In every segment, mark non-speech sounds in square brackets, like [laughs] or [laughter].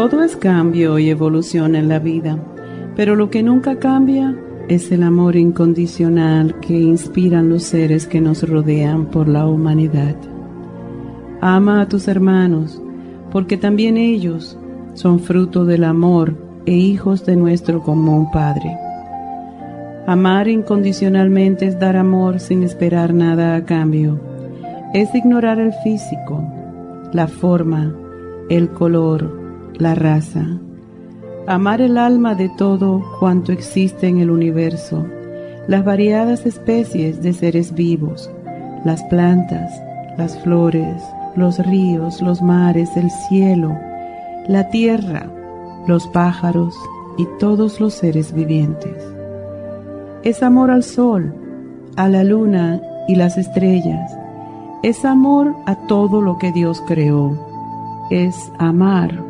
Todo es cambio y evolución en la vida, pero lo que nunca cambia es el amor incondicional que inspiran los seres que nos rodean por la humanidad. Ama a tus hermanos, porque también ellos son fruto del amor e hijos de nuestro común Padre. Amar incondicionalmente es dar amor sin esperar nada a cambio. Es ignorar el físico, la forma, el color, la raza, amar el alma de todo cuanto existe en el universo, las variadas especies de seres vivos, las plantas, las flores, los ríos, los mares, el cielo, la tierra, los pájaros y todos los seres vivientes. Es amor al sol, a la luna y las estrellas. Es amor a todo lo que Dios creó. Es amar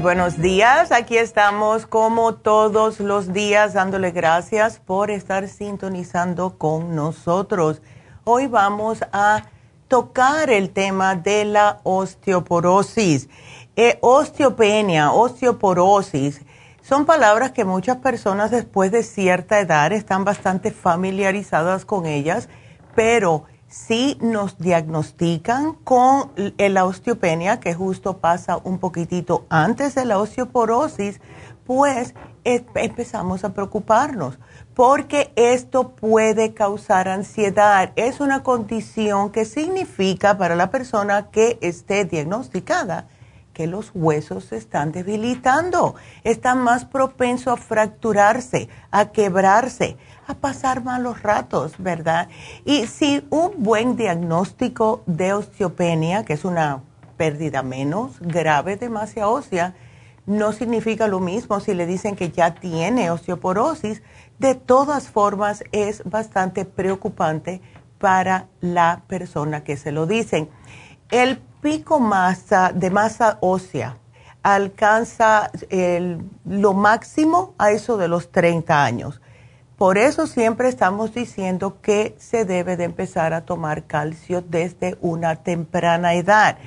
Buenos días. Aquí estamos como todos los días dándole gracias por estar sintonizando con nosotros. Hoy vamos a tocar el tema de la osteoporosis. Eh, osteopenia, osteoporosis, son palabras que muchas personas después de cierta edad están bastante familiarizadas con ellas, pero si nos diagnostican con la osteopenia, que justo pasa un poquitito antes de la osteoporosis, pues empezamos a preocuparnos, porque esto puede causar ansiedad. Es una condición que significa para la persona que esté diagnosticada que los huesos se están debilitando, están más propensos a fracturarse, a quebrarse a pasar malos ratos, ¿verdad? Y si un buen diagnóstico de osteopenia, que es una pérdida menos grave de masa ósea, no significa lo mismo si le dicen que ya tiene osteoporosis. De todas formas, es bastante preocupante para la persona que se lo dicen. El pico masa de masa ósea alcanza lo máximo a eso de los 30 años. Por eso siempre estamos diciendo que se debe de empezar a tomar calcio desde una temprana edad.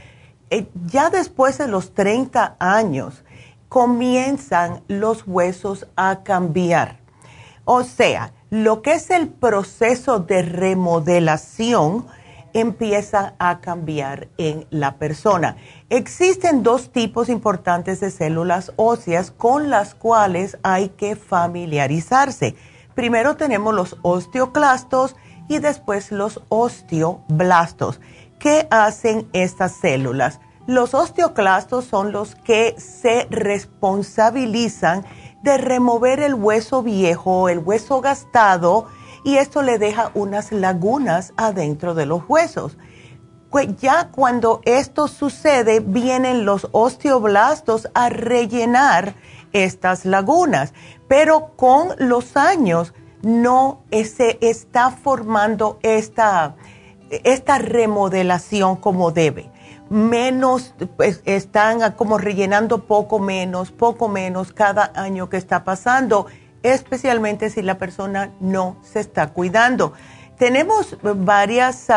Eh, ya después de los 30 años comienzan los huesos a cambiar. O sea, lo que es el proceso de remodelación empieza a cambiar en la persona. Existen dos tipos importantes de células óseas con las cuales hay que familiarizarse Primero tenemos los osteoclastos y después los osteoblastos. ¿Qué hacen estas células? Los osteoclastos son los que se responsabilizan de remover el hueso viejo, el hueso gastado, y esto le deja unas lagunas adentro de los huesos. Ya cuando esto sucede, vienen los osteoblastos a rellenar estas lagunas pero con los años no se está formando esta, esta remodelación como debe. Menos, pues, están como rellenando poco menos, poco menos cada año que está pasando, especialmente si la persona no se está cuidando. Tenemos varias,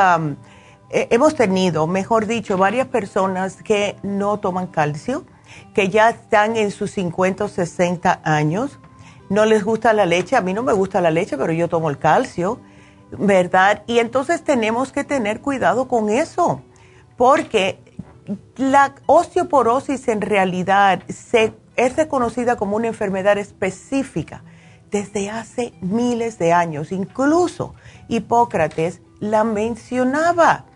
hemos tenido, mejor dicho, varias personas que no toman calcio, que ya están en sus 50 o 60 años no les gusta la leche, a mí no me gusta la leche, pero yo tomo el calcio, ¿verdad? Y entonces tenemos que tener cuidado con eso, porque la osteoporosis en realidad se, es reconocida como una enfermedad específica desde hace miles de años. Incluso Hipócrates la mencionaba.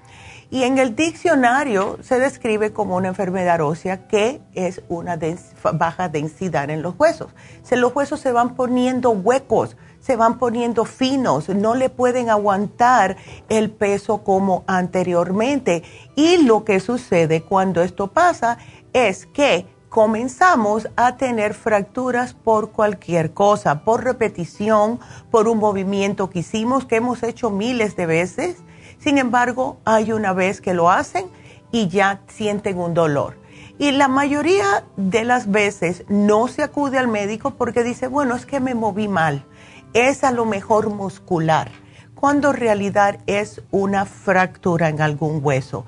Y en el diccionario se describe como una enfermedad ósea que es una baja densidad en los huesos. Si los huesos se van poniendo huecos, se van poniendo finos, no le pueden aguantar el peso como anteriormente. Y lo que sucede cuando esto pasa es que comenzamos a tener fracturas por cualquier cosa, por repetición, por un movimiento que hicimos, que hemos hecho miles de veces sin embargo, hay una vez que lo hacen y ya sienten un dolor. Y la mayoría de las veces no se acude al médico porque dice, bueno, es que me moví mal. Es a lo mejor muscular, cuando en realidad es una fractura en algún hueso.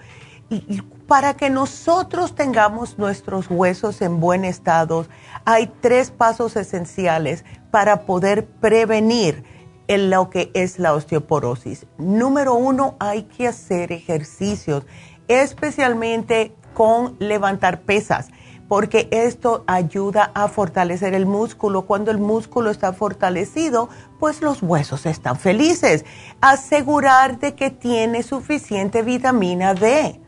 Y para que nosotros tengamos nuestros huesos en buen estado, hay tres pasos esenciales para poder prevenir en lo que es la osteoporosis. Número uno, hay que hacer ejercicios, especialmente con levantar pesas, porque esto ayuda a fortalecer el músculo. Cuando el músculo está fortalecido, pues los huesos están felices. Asegurar de que tiene suficiente vitamina D.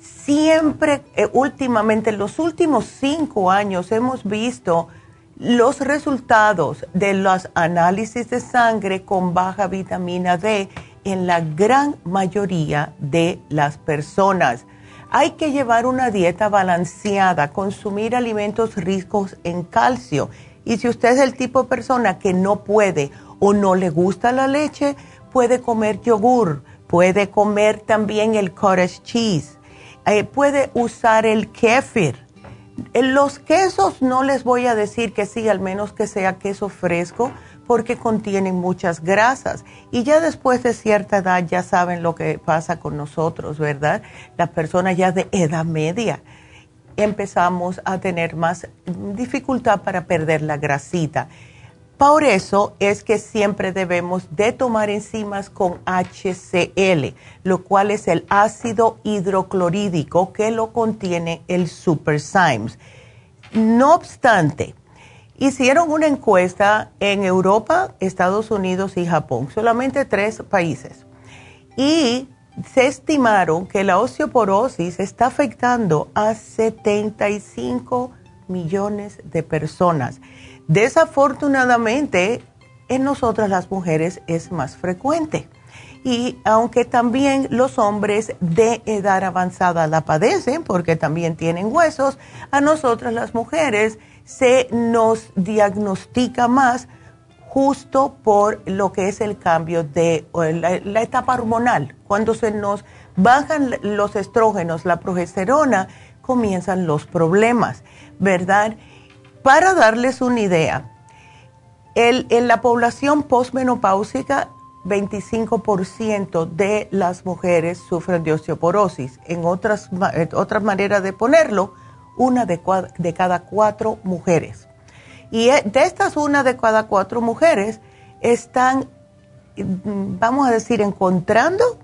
Siempre, eh, últimamente, en los últimos cinco años hemos visto los resultados de los análisis de sangre con baja vitamina D en la gran mayoría de las personas. Hay que llevar una dieta balanceada, consumir alimentos ricos en calcio. Y si usted es el tipo de persona que no puede o no le gusta la leche, puede comer yogur, puede comer también el cottage cheese, eh, puede usar el kefir los quesos no les voy a decir que sí, al menos que sea queso fresco, porque contienen muchas grasas. Y ya después de cierta edad ya saben lo que pasa con nosotros, ¿verdad? Las personas ya de edad media empezamos a tener más dificultad para perder la grasita. Por eso es que siempre debemos de tomar enzimas con HCl, lo cual es el ácido hidroclorídico que lo contiene el Super Symes. No obstante, hicieron una encuesta en Europa, Estados Unidos y Japón, solamente tres países, y se estimaron que la osteoporosis está afectando a 75 millones de personas Desafortunadamente, en nosotras las mujeres es más frecuente. y aunque también los hombres de edad avanzada la padecen porque también tienen huesos, a nosotras las mujeres se nos diagnostica más justo por lo que es el cambio de la, etapa hormonal. Cuando se nos bajan los estrógenos, la progesterona, comienzan los problemas, ¿verdad? Para darles una idea, en la población postmenopáusica 25% de las mujeres sufren de osteoporosis. En otras, otras maneras de ponerlo, una de, de, cada cuatro mujeres. Y eh, de estas una de cada cuatro mujeres están, mm, vamos a decir, encontrando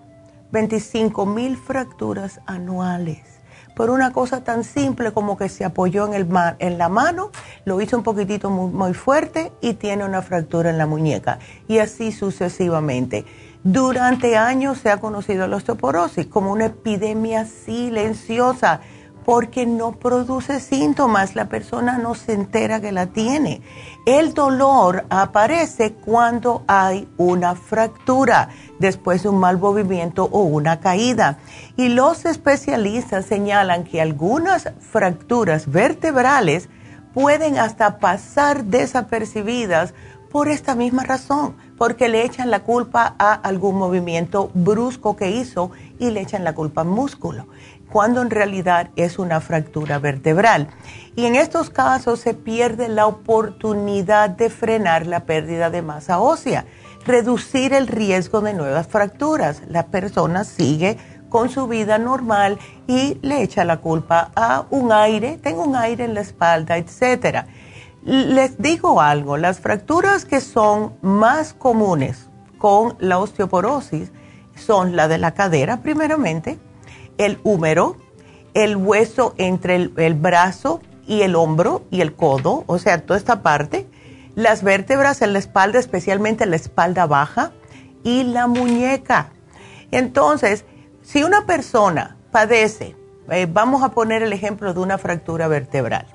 25 mil fracturas anuales por una cosa tan simple como que se apoyó en, el en la mano, lo hizo un poquitito muy, fuerte y tiene una fractura en la muñeca. Y así sucesivamente. Durante años se ha conocido la osteoporosis como una epidemia silenciosa porque no produce síntomas, la persona no se entera que la tiene. El dolor aparece cuando hay una fractura después de un mal movimiento o una caída. Y los especialistas señalan que algunas fracturas vertebrales pueden hasta pasar desapercibidas por esta misma razón, porque le echan la culpa a algún movimiento brusco que hizo y le echan la culpa al músculo cuando en realidad es una fractura vertebral. Y en estos casos se pierde la oportunidad de frenar la pérdida de masa ósea, reducir el riesgo de nuevas fracturas. La persona sigue con su vida normal y le echa la culpa a un aire, tengo un aire en la espalda, etc. Les digo algo, las fracturas que son más comunes con la osteoporosis son la de la cadera primeramente, el húmero, el hueso entre el, brazo y el hombro y el codo, o sea, toda esta parte, las vértebras en la espalda, especialmente la espalda baja, y la muñeca. Entonces, si una persona padece, eh, vamos a poner el ejemplo de una fractura vertebral,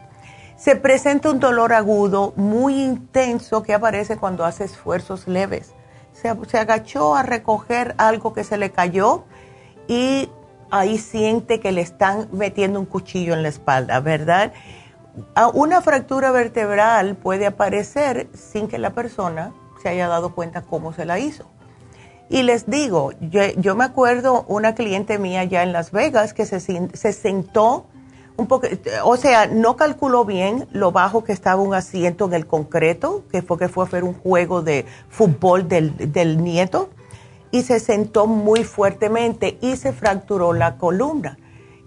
se presenta un dolor agudo muy intenso que aparece cuando hace esfuerzos leves. Se, se agachó a recoger algo que se le cayó y ahí siente que le están metiendo un cuchillo en la espalda, ¿verdad? Una fractura vertebral puede aparecer sin que la persona se haya dado cuenta cómo se la hizo. Y les digo, yo, me acuerdo una cliente mía ya en Las Vegas que se, se sentó un poco, o sea, no calculó bien lo bajo que estaba un asiento en el concreto, que fue que fue a hacer un juego de fútbol del, del nieto y se sentó muy fuertemente y se fracturó la columna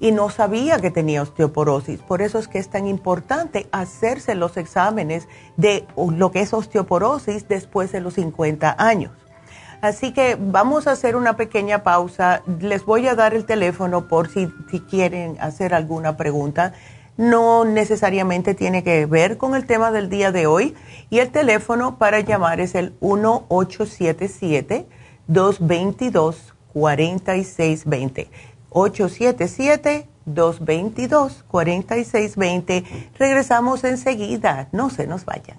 y no sabía que tenía osteoporosis. Por eso es que es tan importante hacerse los exámenes de lo que es osteoporosis después de los 50 años. Así que vamos a hacer una pequeña pausa. Les voy a dar el teléfono por si, quieren hacer alguna pregunta. No necesariamente tiene que ver con el tema del día de hoy. Y el teléfono para llamar es el 1877. 222-4620. 877-222-4620. Regresamos enseguida. No se nos vayan.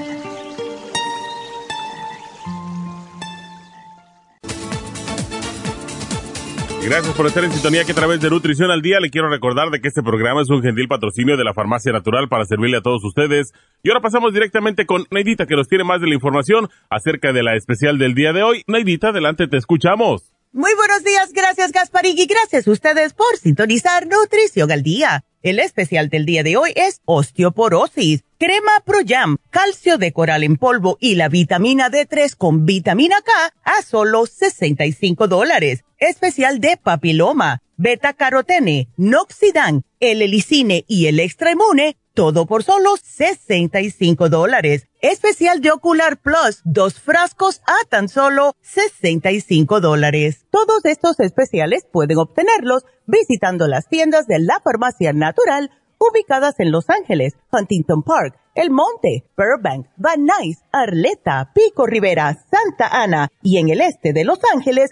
Gracias por estar en sintonía que a través de Nutrición al Día le quiero recordar de que este programa es un gentil patrocinio de la Farmacia Natural para servirle a todos ustedes. Y ahora pasamos directamente con Neidita que nos tiene más de la información acerca de la especial del día de hoy. Neidita, adelante, te escuchamos. Muy buenos días, gracias Gasparín y gracias a ustedes por sintonizar Nutrición al Día. El especial del día de hoy es osteoporosis, crema Pro Jam, calcio de coral en polvo y la vitamina D3 con vitamina K a solo 65 dólares. Especial de papiloma, beta carotene, noxidan, el helicine y el extra inmune todo por solo 65 dólares. Especial de Ocular Plus, dos frascos a tan solo 65 dólares. Todos estos especiales pueden obtenerlos visitando las tiendas de la farmacia natural ubicadas en Los Ángeles, Huntington Park, El Monte, Burbank, Van Nuys, Arleta, Pico Rivera, Santa Ana y en el este de Los Ángeles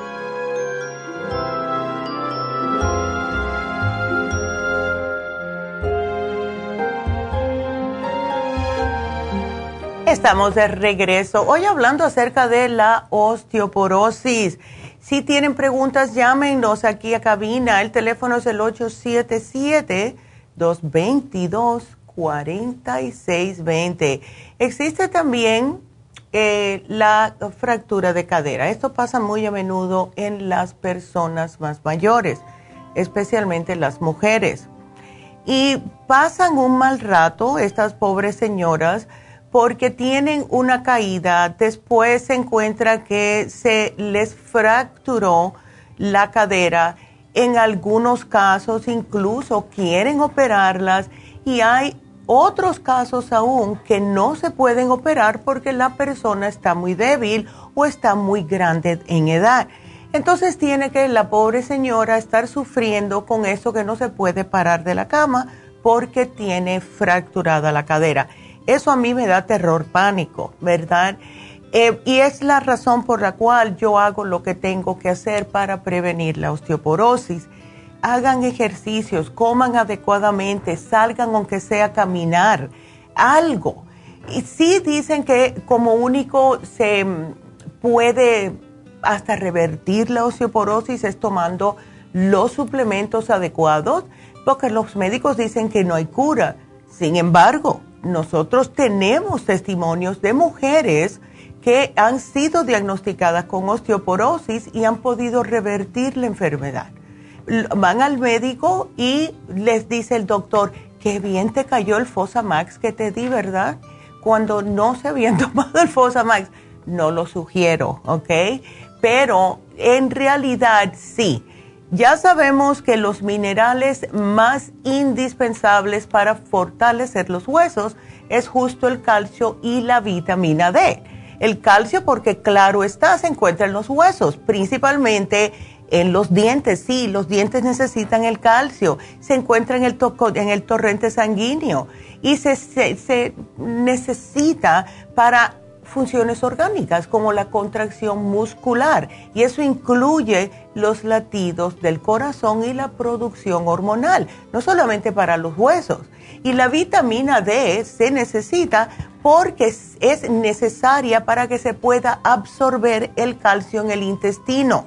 Estamos de regreso hoy hablando acerca de la osteoporosis. Si tienen preguntas, llámenos aquí a cabina. El teléfono es el 877-222-4620. Existe también eh, la fractura de cadera. Esto pasa muy a menudo en las personas más mayores, especialmente las mujeres. Y pasan un mal rato estas pobres señoras porque tienen una caída, después se encuentra que se les fracturó la cadera, en algunos casos incluso quieren operarlas y hay otros casos aún que no se pueden operar porque la persona está muy débil o está muy grande en edad. Entonces tiene que la pobre señora estar sufriendo con eso que no se puede parar de la cama porque tiene fracturada la cadera. Eso a mí me da terror, pánico, ¿verdad? Eh, y es la razón por la cual yo hago lo que tengo que hacer para prevenir la osteoporosis. Hagan ejercicios, coman adecuadamente, salgan aunque sea caminar, algo. Y sí dicen que como único se puede hasta revertir la osteoporosis es tomando los suplementos adecuados, porque los médicos dicen que no hay cura. Sin embargo, nosotros tenemos testimonios de mujeres que han sido diagnosticadas con osteoporosis y han podido revertir la enfermedad. Van al médico y les dice el doctor, qué bien te cayó el Fosamax que te di, ¿verdad? Cuando no se habían [laughs] tomado el Fosamax, no lo sugiero, ¿ok? Pero en realidad sí ya sabemos que los minerales más indispensables para fortalecer los huesos es justo el calcio y la vitamina D. El calcio porque claro está, se encuentra en los huesos, principalmente en los dientes. Sí, los dientes necesitan el calcio, se encuentra en el, en el torrente sanguíneo y se, se necesita para funciones orgánicas como la contracción muscular y eso incluye los latidos del corazón y la producción hormonal, no solamente para los huesos. Y la vitamina D se necesita porque es necesaria para que se pueda absorber el calcio en el intestino.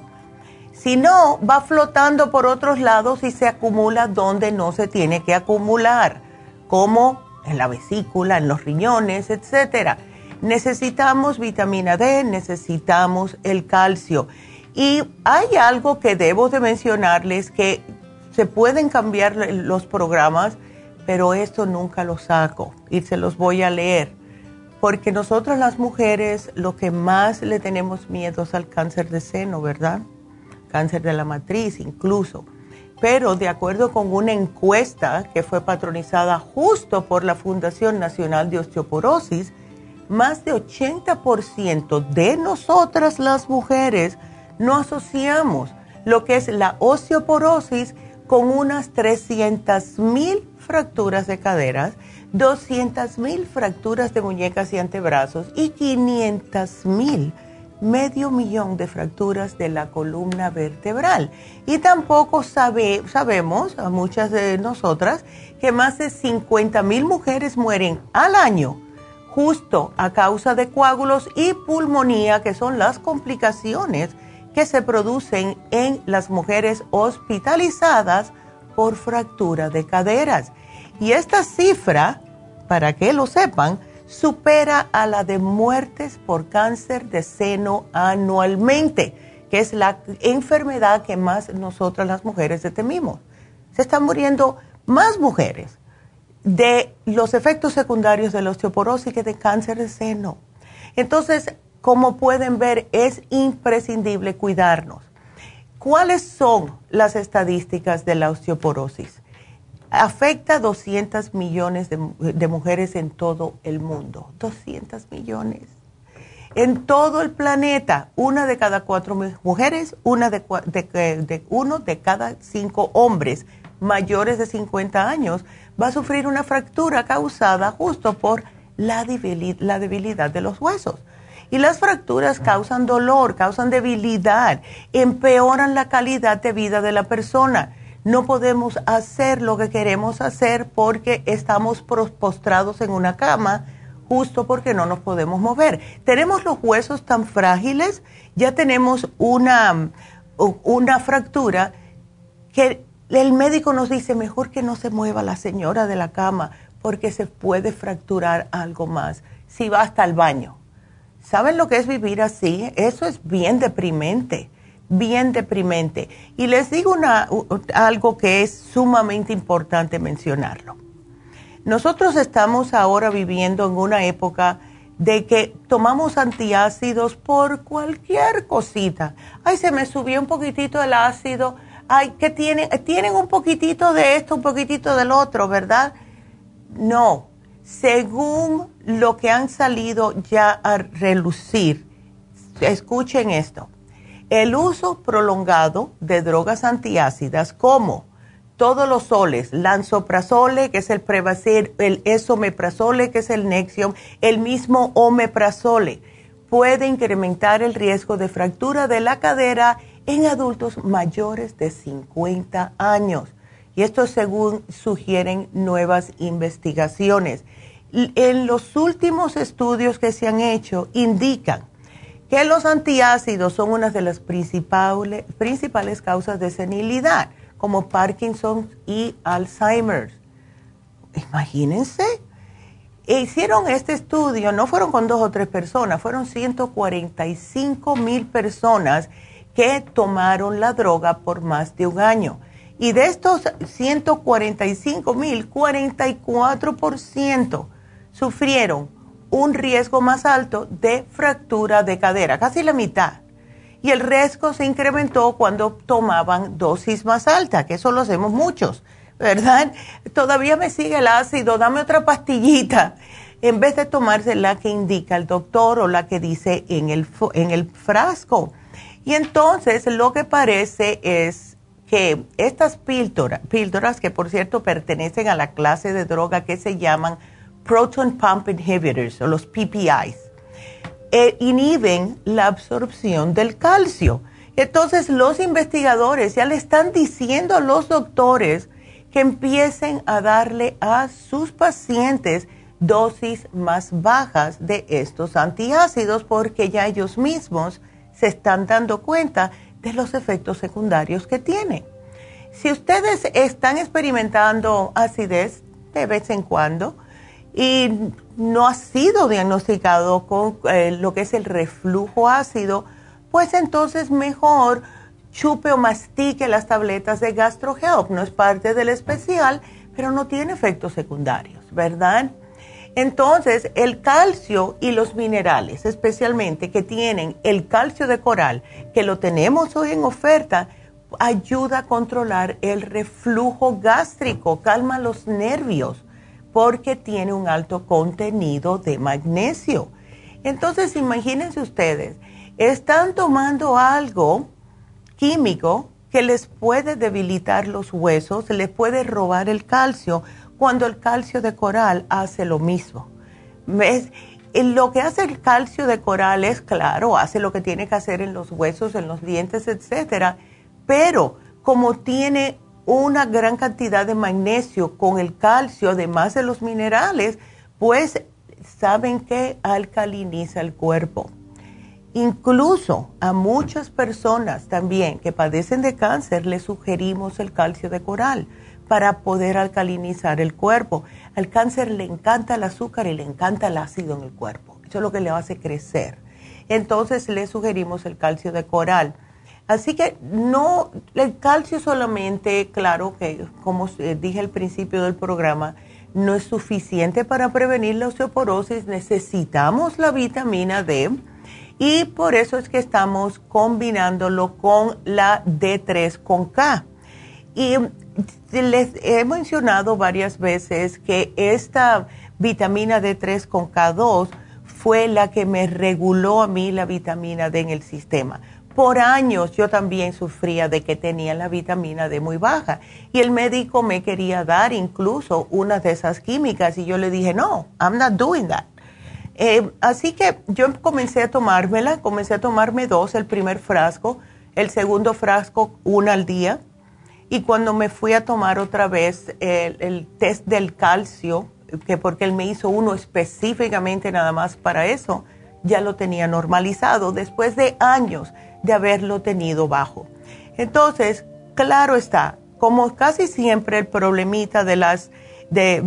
Si no, va flotando por otros lados y se acumula donde no se tiene que acumular, como en la vesícula, en los riñones, etcétera necesitamos vitamina D, necesitamos el calcio. Y hay algo que debo de mencionarles que se pueden cambiar los programas, pero esto nunca lo saco y se los voy a leer. Porque nosotros las mujeres lo que más le tenemos miedo es al cáncer de seno, ¿verdad? Cáncer de la matriz incluso. Pero de acuerdo con una encuesta que fue patronizada justo por la Fundación Nacional de Osteoporosis, más de 80% de nosotras las mujeres no asociamos lo que es la osteoporosis con unas 300 mil fracturas de caderas, 200 mil fracturas de muñecas y antebrazos y 500 mil, medio millón de fracturas de la columna vertebral. Y tampoco sabe, sabemos, a muchas de nosotras, que más de 50 mil mujeres mueren al año justo a causa de coágulos y pulmonía, que son las complicaciones que se producen en las mujeres hospitalizadas por fractura de caderas. Y esta cifra, para que lo sepan, supera a la de muertes por cáncer de seno anualmente, que es la enfermedad que más nosotras las mujeres temimos. Se están muriendo más mujeres de los efectos secundarios de la osteoporosis que de cáncer de seno. Entonces, como pueden ver, es imprescindible cuidarnos. ¿Cuáles son las estadísticas de la osteoporosis? Afecta a 200 millones de, mujeres en todo el mundo. 200 millones. En todo el planeta, una de cada cuatro mujeres, una de, de uno de cada cinco hombres mayores de 50 años va a sufrir una fractura causada justo por la debilidad, de los huesos. Y las fracturas causan dolor, causan debilidad, empeoran la calidad de vida de la persona. No podemos hacer lo que queremos hacer porque estamos postrados en una cama justo porque no nos podemos mover. Tenemos los huesos tan frágiles, ya tenemos una, una fractura que el médico nos dice, mejor que no se mueva la señora de la cama porque se puede fracturar algo más si va hasta el baño. ¿Saben lo que es vivir así? Eso es bien deprimente, bien deprimente. Y les digo una, algo que es sumamente importante mencionarlo. Nosotros estamos ahora viviendo en una época de que tomamos antiácidos por cualquier cosita. Ay, se me subió un poquitito el ácido ay, que tienen, tienen un poquitito de esto, un poquitito del otro, ¿verdad? No, según lo que han salido ya a relucir, escuchen esto, el uso prolongado de drogas antiácidas como todos los soles, lanzoprazole, que es el Prevacid, el esomeprazole, que es el Nexium, el mismo omeprazole, puede incrementar el riesgo de fractura de la cadera en adultos mayores de 50 años. Y esto según sugieren nuevas investigaciones. En los últimos estudios que se han hecho indican que los antiácidos son una de las principales, principales causas de senilidad, como Parkinson y Alzheimer. Imagínense, hicieron este estudio, no fueron con dos o tres personas, fueron 145 mil personas que tomaron la droga por más de un año. Y de estos 145 mil, 44% sufrieron un riesgo más alto de fractura de cadera, casi la mitad. Y el riesgo se incrementó cuando tomaban dosis más altas, que eso lo hacemos muchos, ¿verdad? Todavía me sigue el ácido, dame otra pastillita, en vez de tomarse la que indica el doctor o la que dice en el, en el frasco. Y entonces lo que parece es que estas píldoras, píldoras que por cierto pertenecen a la clase de droga que se llaman proton pump inhibitors o los PPIs, eh, inhiben la absorción del calcio. Entonces los investigadores ya le están diciendo a los doctores que empiecen a darle a sus pacientes dosis más bajas de estos antiácidos porque ya ellos mismos se están dando cuenta de los efectos secundarios que tiene. Si ustedes están experimentando acidez de vez en cuando y no ha sido diagnosticado con eh, lo que es el reflujo ácido, pues entonces mejor chupe o mastique las tabletas de GastroHelp. No es parte del especial, pero no tiene efectos secundarios, ¿verdad? Entonces, el calcio y los minerales, especialmente que tienen el calcio de coral, que lo tenemos hoy en oferta, ayuda a controlar el reflujo gástrico, calma los nervios, porque tiene un alto contenido de magnesio. Entonces, imagínense ustedes, están tomando algo químico que les puede debilitar los huesos, les puede robar el calcio cuando el calcio de coral hace lo mismo. ¿Ves? Lo que hace el calcio de coral es claro, hace lo que tiene que hacer en los huesos, en los dientes, etcétera, pero como tiene una gran cantidad de magnesio con el calcio, además de los minerales, pues saben que alcaliniza el cuerpo. Incluso a muchas personas también que padecen de cáncer les sugerimos el calcio de coral para poder alcalinizar el cuerpo. Al cáncer le encanta el azúcar y le encanta el ácido en el cuerpo. Eso es lo que le hace crecer. Entonces le sugerimos el calcio de coral. Así que no, el calcio solamente, claro que como dije al principio del programa, no es suficiente para prevenir la osteoporosis, necesitamos la vitamina D y por eso es que estamos combinándolo con la D3 con K. Y les he mencionado varias veces que esta vitamina D3 con K2 fue la que me reguló a mí la vitamina D en el sistema. Por años yo también sufría de que tenía la vitamina D muy baja y el médico me quería dar incluso una de esas químicas y yo le dije, no, I'm not doing that. Eh, así que yo comencé a tomármela, comencé a tomarme dos, el primer frasco, el segundo frasco, una al día. Y cuando me fui a tomar otra vez el, test del calcio, que porque él me hizo uno específicamente nada más para eso, ya lo tenía normalizado después de años de haberlo tenido bajo. Entonces, claro está, como casi siempre el problemita de las de,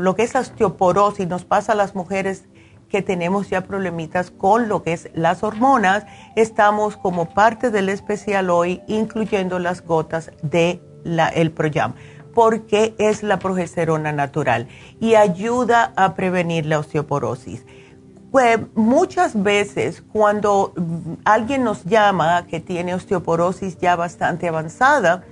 lo que es la osteoporosis nos pasa a las mujeres que tenemos ya problemitas con lo que es las hormonas, estamos como parte del especial hoy incluyendo las gotas de la, el Proyam, porque es la progesterona natural y ayuda a prevenir la osteoporosis. Muchas veces cuando alguien nos llama que tiene osteoporosis ya bastante avanzada,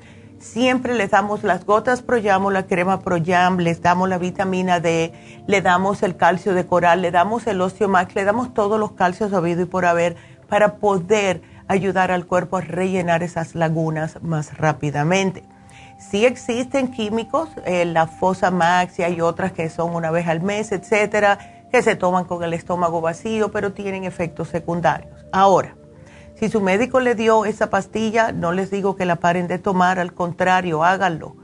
siempre les damos las gotas Proyam la crema Proyam, les damos la vitamina D, le damos el calcio de coral, le damos el osteomax, le damos todos los calcios habido y por haber para poder ayudar al cuerpo a rellenar esas lagunas más rápidamente. Sí existen químicos, eh, la Fosamax y hay otras que son una vez al mes, etcétera que se toman con el estómago vacío, pero tienen efectos secundarios. Ahora, si su médico le dio esa pastilla, no les digo que la paren de tomar, al contrario, háganlo.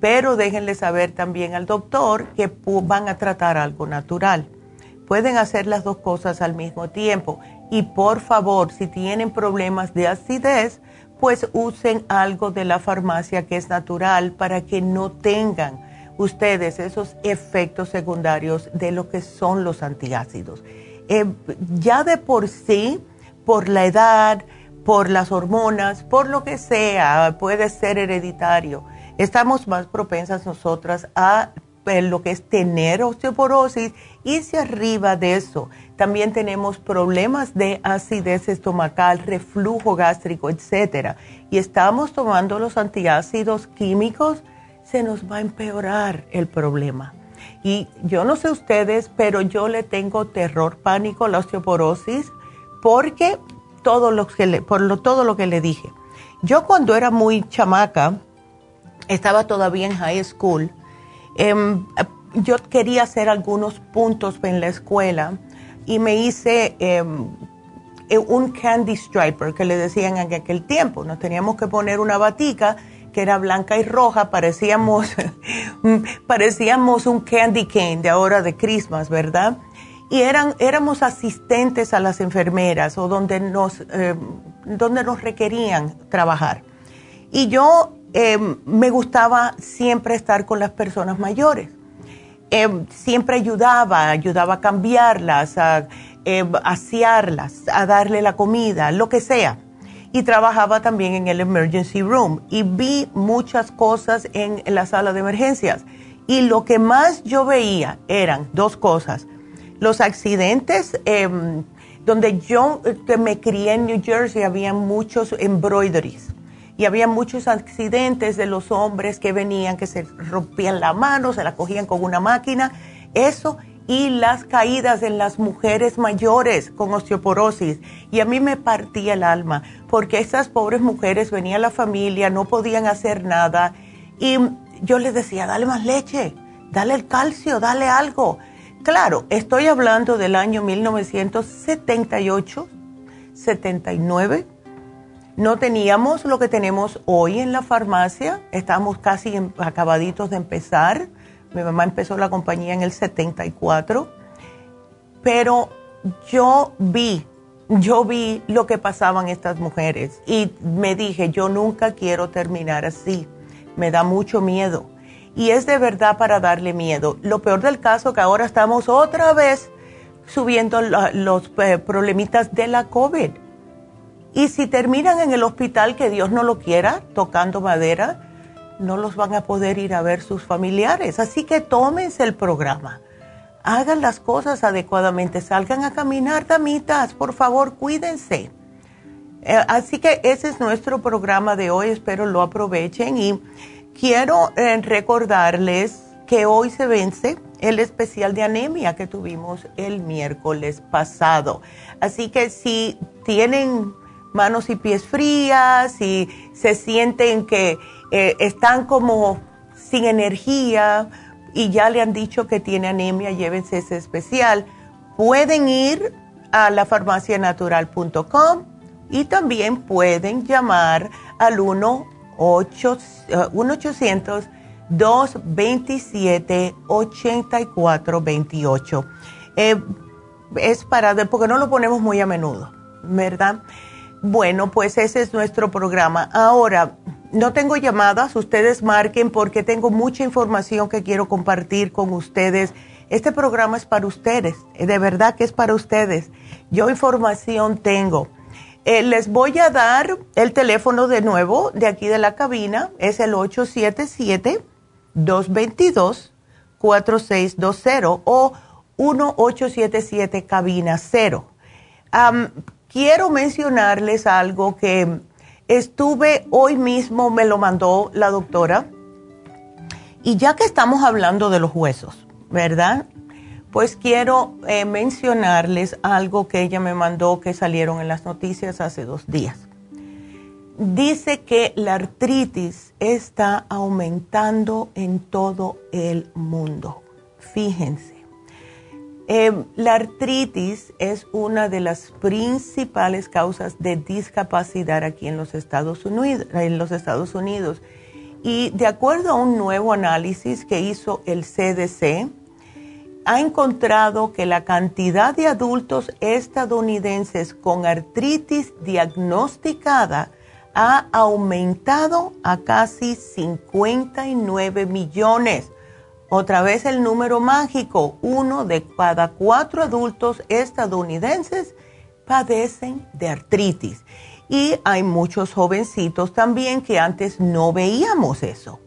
Pero déjenle saber también al doctor que van a tratar algo natural. Pueden hacer las dos cosas al mismo tiempo. Y por favor, si tienen problemas de acidez, pues usen algo de la farmacia que es natural para que no tengan ustedes esos efectos secundarios de lo que son los antiácidos. Eh, ya de por sí, por la edad, por las hormonas, por lo que sea, puede ser hereditario, estamos más propensas nosotras a eh, lo que es tener osteoporosis y si arriba de eso también tenemos problemas de acidez estomacal, reflujo gástrico, etcétera, y estamos tomando los antiácidos químicos, se nos va a empeorar el problema. Y yo no sé ustedes, pero yo le tengo terror, pánico a la osteoporosis porque todo lo que le, por todo lo que le dije. Yo cuando era muy chamaca, estaba todavía en high school, em, yo quería hacer algunos puntos en la escuela y me hice em, un candy striper que le decían en aquel tiempo. Nos teníamos que poner una batica que era blanca y roja, parecíamos, [laughs] parecíamos un candy cane de ahora de Christmas, ¿verdad? Y eran, éramos asistentes a las enfermeras o donde nos, eh, donde nos requerían trabajar. Y yo em, me gustaba siempre estar con las personas mayores. Em, siempre ayudaba, ayudaba a cambiarlas, a em, asearlas, a darle la comida, lo que sea y trabajaba también en el emergency room y vi muchas cosas en, la sala de emergencias. Y lo que más yo veía eran dos cosas. Los accidentes, em, donde yo que me crié en New Jersey, había muchos embroideries y había muchos accidentes de los hombres que venían, que se rompían la mano, se la cogían con una máquina. Eso y las caídas en las mujeres mayores con osteoporosis. Y a mí me partía el alma, porque estas pobres mujeres venían a la familia, no podían hacer nada. Y yo les decía, dale más leche, dale el calcio, dale algo. Claro, estoy hablando del año 1978, 79. No teníamos lo que tenemos hoy en la farmacia, estábamos casi acabaditos de empezar mi mamá empezó la compañía en el 74 pero yo vi, yo vi lo que pasaban estas mujeres y me dije, yo nunca quiero terminar así, me da mucho miedo. Y es de verdad para darle miedo. Lo peor del caso que ahora estamos otra vez subiendo los eh, problemitas de la COVID. Y si terminan en el hospital, que Dios no lo quiera, tocando madera, no los van a poder ir a ver sus familiares. Así que tómense el programa. Hagan las cosas adecuadamente. Salgan a caminar, damitas. Por favor, cuídense. Eh, así que ese es nuestro programa de hoy. Espero lo aprovechen. Y quiero eh, recordarles que hoy se vence el especial de anemia que tuvimos el miércoles pasado. Así que si tienen manos y pies frías, y se sienten que eh, están como sin energía y ya le han dicho que tiene anemia, llévense ese especial. Pueden ir a la farmacianatural.com y también pueden llamar al 1 800 227-8428. Eh, es para, porque no lo ponemos muy a menudo, ¿verdad? Bueno, pues ese es nuestro programa. Ahora, no tengo llamadas, ustedes marquen porque tengo mucha información que quiero compartir con ustedes. Este programa es para ustedes, de verdad que es para ustedes. Yo información tengo. Eh, les voy a dar el teléfono de nuevo de aquí de la cabina, es el 877. 222-4620 o 1877 cabina 0. quiero mencionarles algo que estuve hoy mismo, me lo mandó la doctora, y ya que estamos hablando de los huesos, ¿verdad? Pues quiero eh, mencionarles algo que ella me mandó que salieron en las noticias hace dos días dice que la artritis está aumentando en todo el mundo. Fíjense, em, la artritis es una de las principales causas de discapacidad aquí en los Estados Unidos. En los Estados Unidos. Y de acuerdo a un nuevo análisis que hizo el CDC, ha encontrado que la cantidad de adultos estadounidenses con artritis diagnosticada ha aumentado a casi 59 millones. Otra vez el número mágico, uno de cada cuatro adultos estadounidenses padecen de artritis. Y hay muchos jovencitos también que antes no veíamos eso.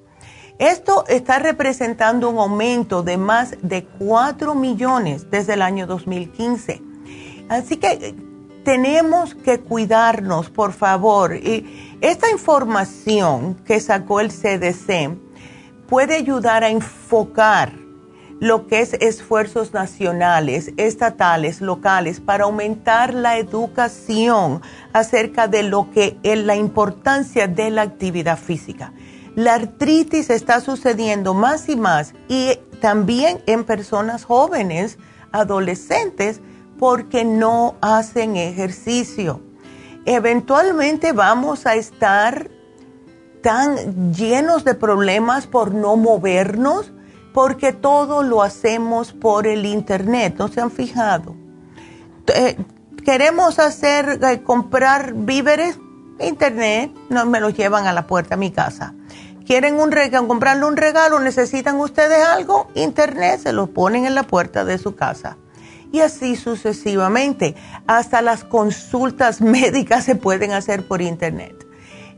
Esto está representando un aumento de más de 4 millones desde el año 2015. Así que tenemos que cuidarnos, por favor. Y esta información que sacó el CDC puede ayudar a enfocar lo que es esfuerzos nacionales, estatales, locales, para aumentar la educación acerca de lo que es la importancia de la actividad física. La artritis está sucediendo más y más y también en personas jóvenes, adolescentes, porque no hacen ejercicio. Eventualmente vamos a estar tan llenos de problemas por no movernos, porque todo lo hacemos por el internet, ¿no se han fijado? Eh, queremos hacer, eh, comprar víveres, internet, no me los llevan a la puerta de mi casa. Quieren un regalo, comprarle un regalo, necesitan ustedes algo, internet, se lo ponen en la puerta de su casa y así sucesivamente. Hasta las consultas [laughs] médicas se pueden hacer por internet.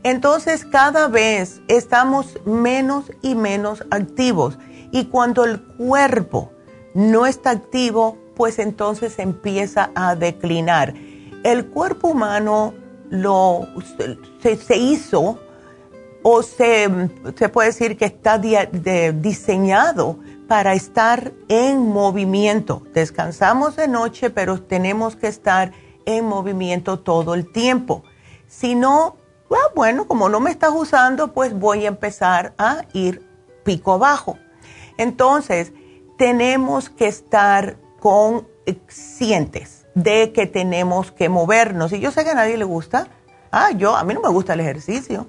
Entonces cada vez estamos menos y menos activos y cuando el cuerpo no está activo, pues entonces empieza a declinar. El cuerpo humano lo, se, hizo o se, se, puede decir que está diseñado para estar en movimiento. Descansamos de noche, pero tenemos que estar en movimiento todo el tiempo. Si no, ah, bueno, como no me estás usando, pues voy a empezar a ir pico abajo. Entonces, tenemos que estar conscientes de que tenemos que movernos. Y yo sé que a nadie le gusta. Ah, yo, a mí no me gusta el ejercicio,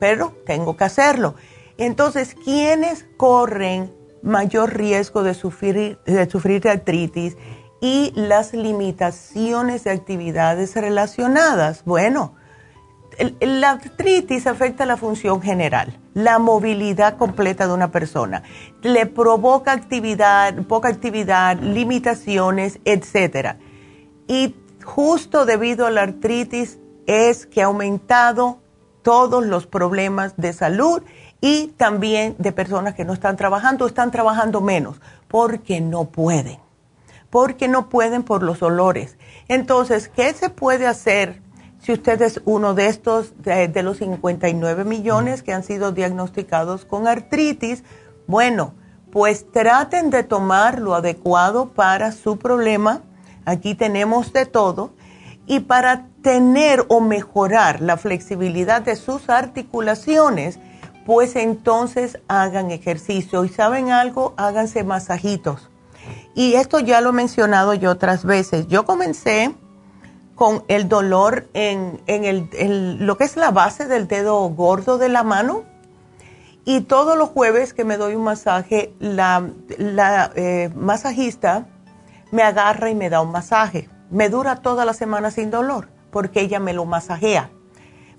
pero tengo que hacerlo. Entonces, ¿quiénes corren mayor riesgo de sufrir, de sufrir artritis y las limitaciones de actividades relacionadas. Bueno, la artritis afecta la función general, la movilidad completa de una persona. Le provoca actividad, poca actividad, limitaciones, etc. Y justo debido a la artritis es que ha aumentado todos los problemas de salud y también de personas que no están trabajando, están trabajando menos porque no pueden, porque no pueden por los olores. Entonces, ¿qué se puede hacer si usted es uno de estos, de, los 59 millones que han sido diagnosticados con artritis? Bueno, pues traten de tomar lo adecuado para su problema. Aquí tenemos de todo. Y para tener o mejorar la flexibilidad de sus articulaciones, pues entonces hagan ejercicio. ¿Y saben algo? Háganse masajitos. Y esto ya lo he mencionado yo otras veces. Yo comencé con el dolor en, el, lo que es la base del dedo gordo de la mano. Y todos los jueves que me doy un masaje, la, eh, masajista me agarra y me da un masaje. Me dura toda la semana sin dolor porque ella me lo masajea.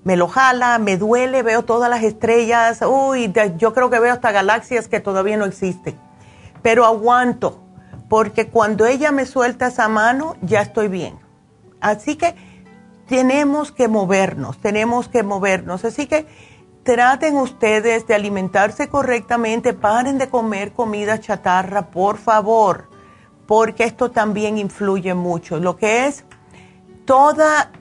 Me lo jala, me duele, veo todas las estrellas. Uy, yo creo que veo hasta galaxias que todavía no existen. Pero aguanto porque cuando ella me suelta esa mano ya estoy bien Así que tenemos que movernos, tenemos que movernos. Así que traten ustedes de alimentarse correctamente, paren de comer comida chatarra, por favor, porque esto también influye mucho. Lo que es toda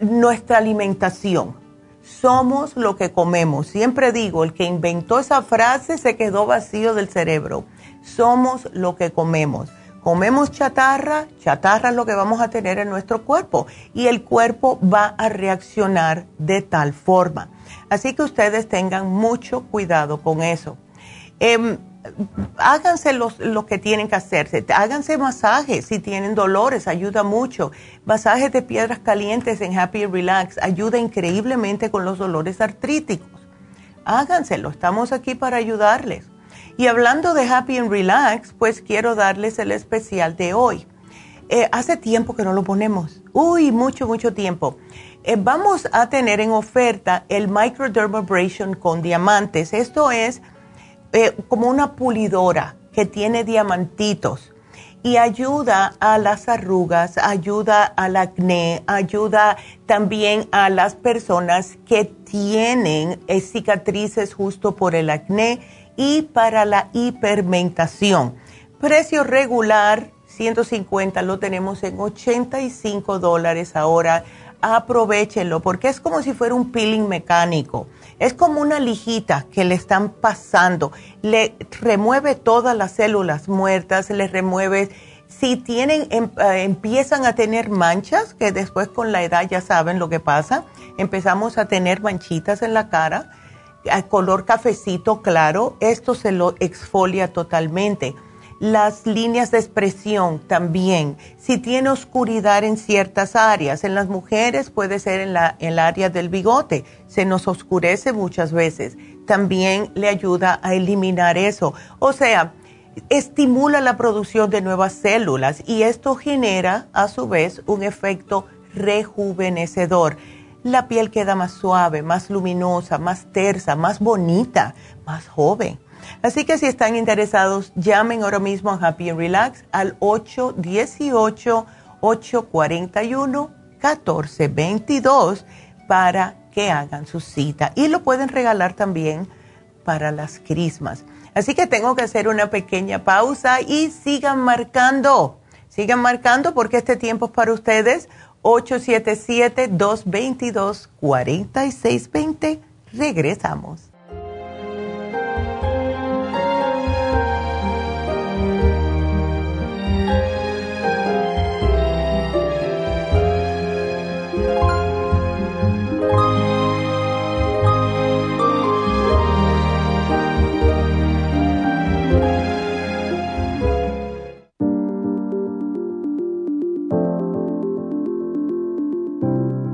nuestra alimentación. Somos lo que comemos. Siempre digo, el que inventó esa frase se quedó vacío del cerebro. Somos lo que comemos comemos chatarra, chatarra es lo que vamos a tener en nuestro cuerpo y el cuerpo va a reaccionar de tal forma. Así que ustedes tengan mucho cuidado con eso. Eh, háganse lo que tienen que hacerse, háganse masajes si tienen dolores, ayuda mucho. Masajes de piedras calientes en Happy Relax ayuda increíblemente con los dolores artríticos. Háganselo, estamos aquí para ayudarles. Y hablando de Happy and Relax, pues quiero darles el especial de hoy. Eh, hace tiempo que no lo ponemos. Uy, mucho, mucho tiempo. Eh, vamos a tener en oferta el Microdermabrasion con diamantes. Esto es eh, como una pulidora que tiene diamantitos y ayuda a las arrugas, ayuda al acné, ayuda también a las personas que tienen cicatrices justo por el acné y para la hipermentación. Precio regular 150 lo tenemos en 85 dólares ahora. Aprovechenlo porque es como si fuera un peeling mecánico. Es como una lijita que le están pasando. Le remueve todas las células muertas, le remueve si tienen, em, eh, empiezan a tener manchas, que después con la edad ya saben lo que pasa, empezamos a tener manchitas en la cara, a color cafecito claro, esto se lo exfolia totalmente. Las líneas de expresión también. Si tiene oscuridad en ciertas áreas, en las mujeres puede ser en, la, en el área del bigote, se nos oscurece muchas veces. También le ayuda a eliminar eso. O sea, estimula la producción de nuevas células y esto genera a su vez un efecto rejuvenecedor la piel queda más suave, más luminosa, más tersa, más bonita, más joven. Así que si están interesados, llamen ahora mismo a Happy Relax al 818-841-1422 para que hagan su cita. Y lo pueden regalar también para las crismas. Así que tengo que hacer una pequeña pausa y sigan marcando. Sigan marcando porque este tiempo es para ustedes. 877-222-4620. Regresamos.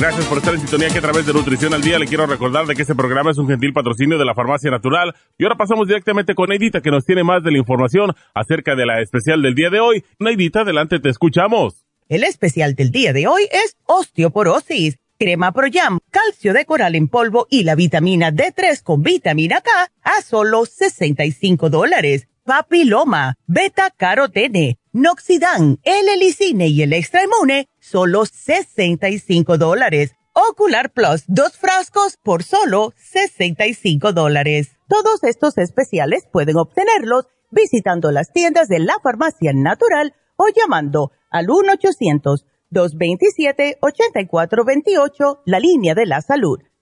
Gracias por estar en sintonía que a través de Nutrición al Día le quiero recordar de que este programa es un gentil patrocinio de la Farmacia Natural. Y ahora pasamos directamente con Neidita que nos tiene más de la información acerca de la especial del día de hoy. Neidita, adelante, te escuchamos. El especial del día de hoy es osteoporosis, crema Pro Jam, calcio de coral en polvo y la vitamina D3 con vitamina K a solo 65 dólares. Papiloma, beta carotene, noxidan, L-licine y el extra inmune, solo 65 dólares. Ocular Plus, dos frascos por solo 65 dólares. Todos estos especiales pueden obtenerlos visitando las tiendas de la farmacia natural o llamando al 1-800-227-8428, la línea de la salud.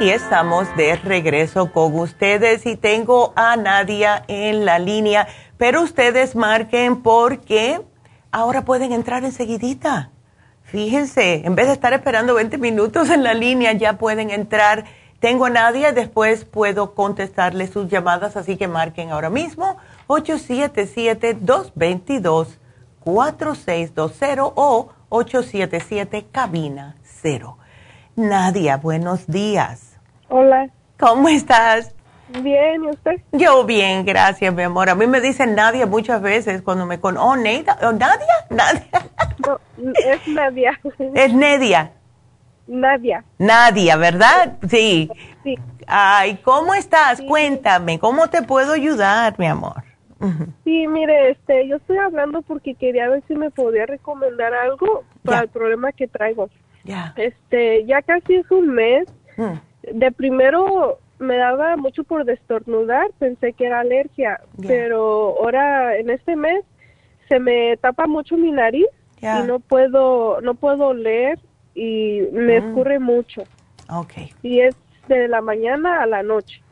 Y estamos de regreso con ustedes y tengo a Nadia en la línea, pero ustedes marquen porque ahora pueden entrar enseguidita. Fíjense, en vez de estar esperando 20 minutos en la línea, ya pueden entrar. Tengo a Nadia, después puedo contestarle sus llamadas, así que marquen ahora mismo 877-222-4620 o 877 cabina 0. Nadia, buenos días. Hola. ¿Cómo estás? Bien, ¿y usted? Yo bien, gracias, mi amor. A mí me dicen Nadia muchas veces cuando me con... Oh, Neida. Oh, ¿Nadia? [laughs] Nadia. No, es Nadia. [laughs] Es Nedia. Nadia. Nadia, ¿verdad? Sí. Sí. Ay, ¿cómo estás? Cuéntame, ¿cómo te puedo ayudar, mi amor? Sí, mire, este, yo estoy hablando porque quería ver si me podía recomendar algo para el problema que traigo. Ya. Este, ya casi es un mes. Mm. De primero me daba mucho por destornudar, pensé que era alergia, pero ahora en este mes se me tapa mucho mi nariz y no puedo no puedo oler y me Mm. escurre mucho Ok. y es de la mañana a la noche.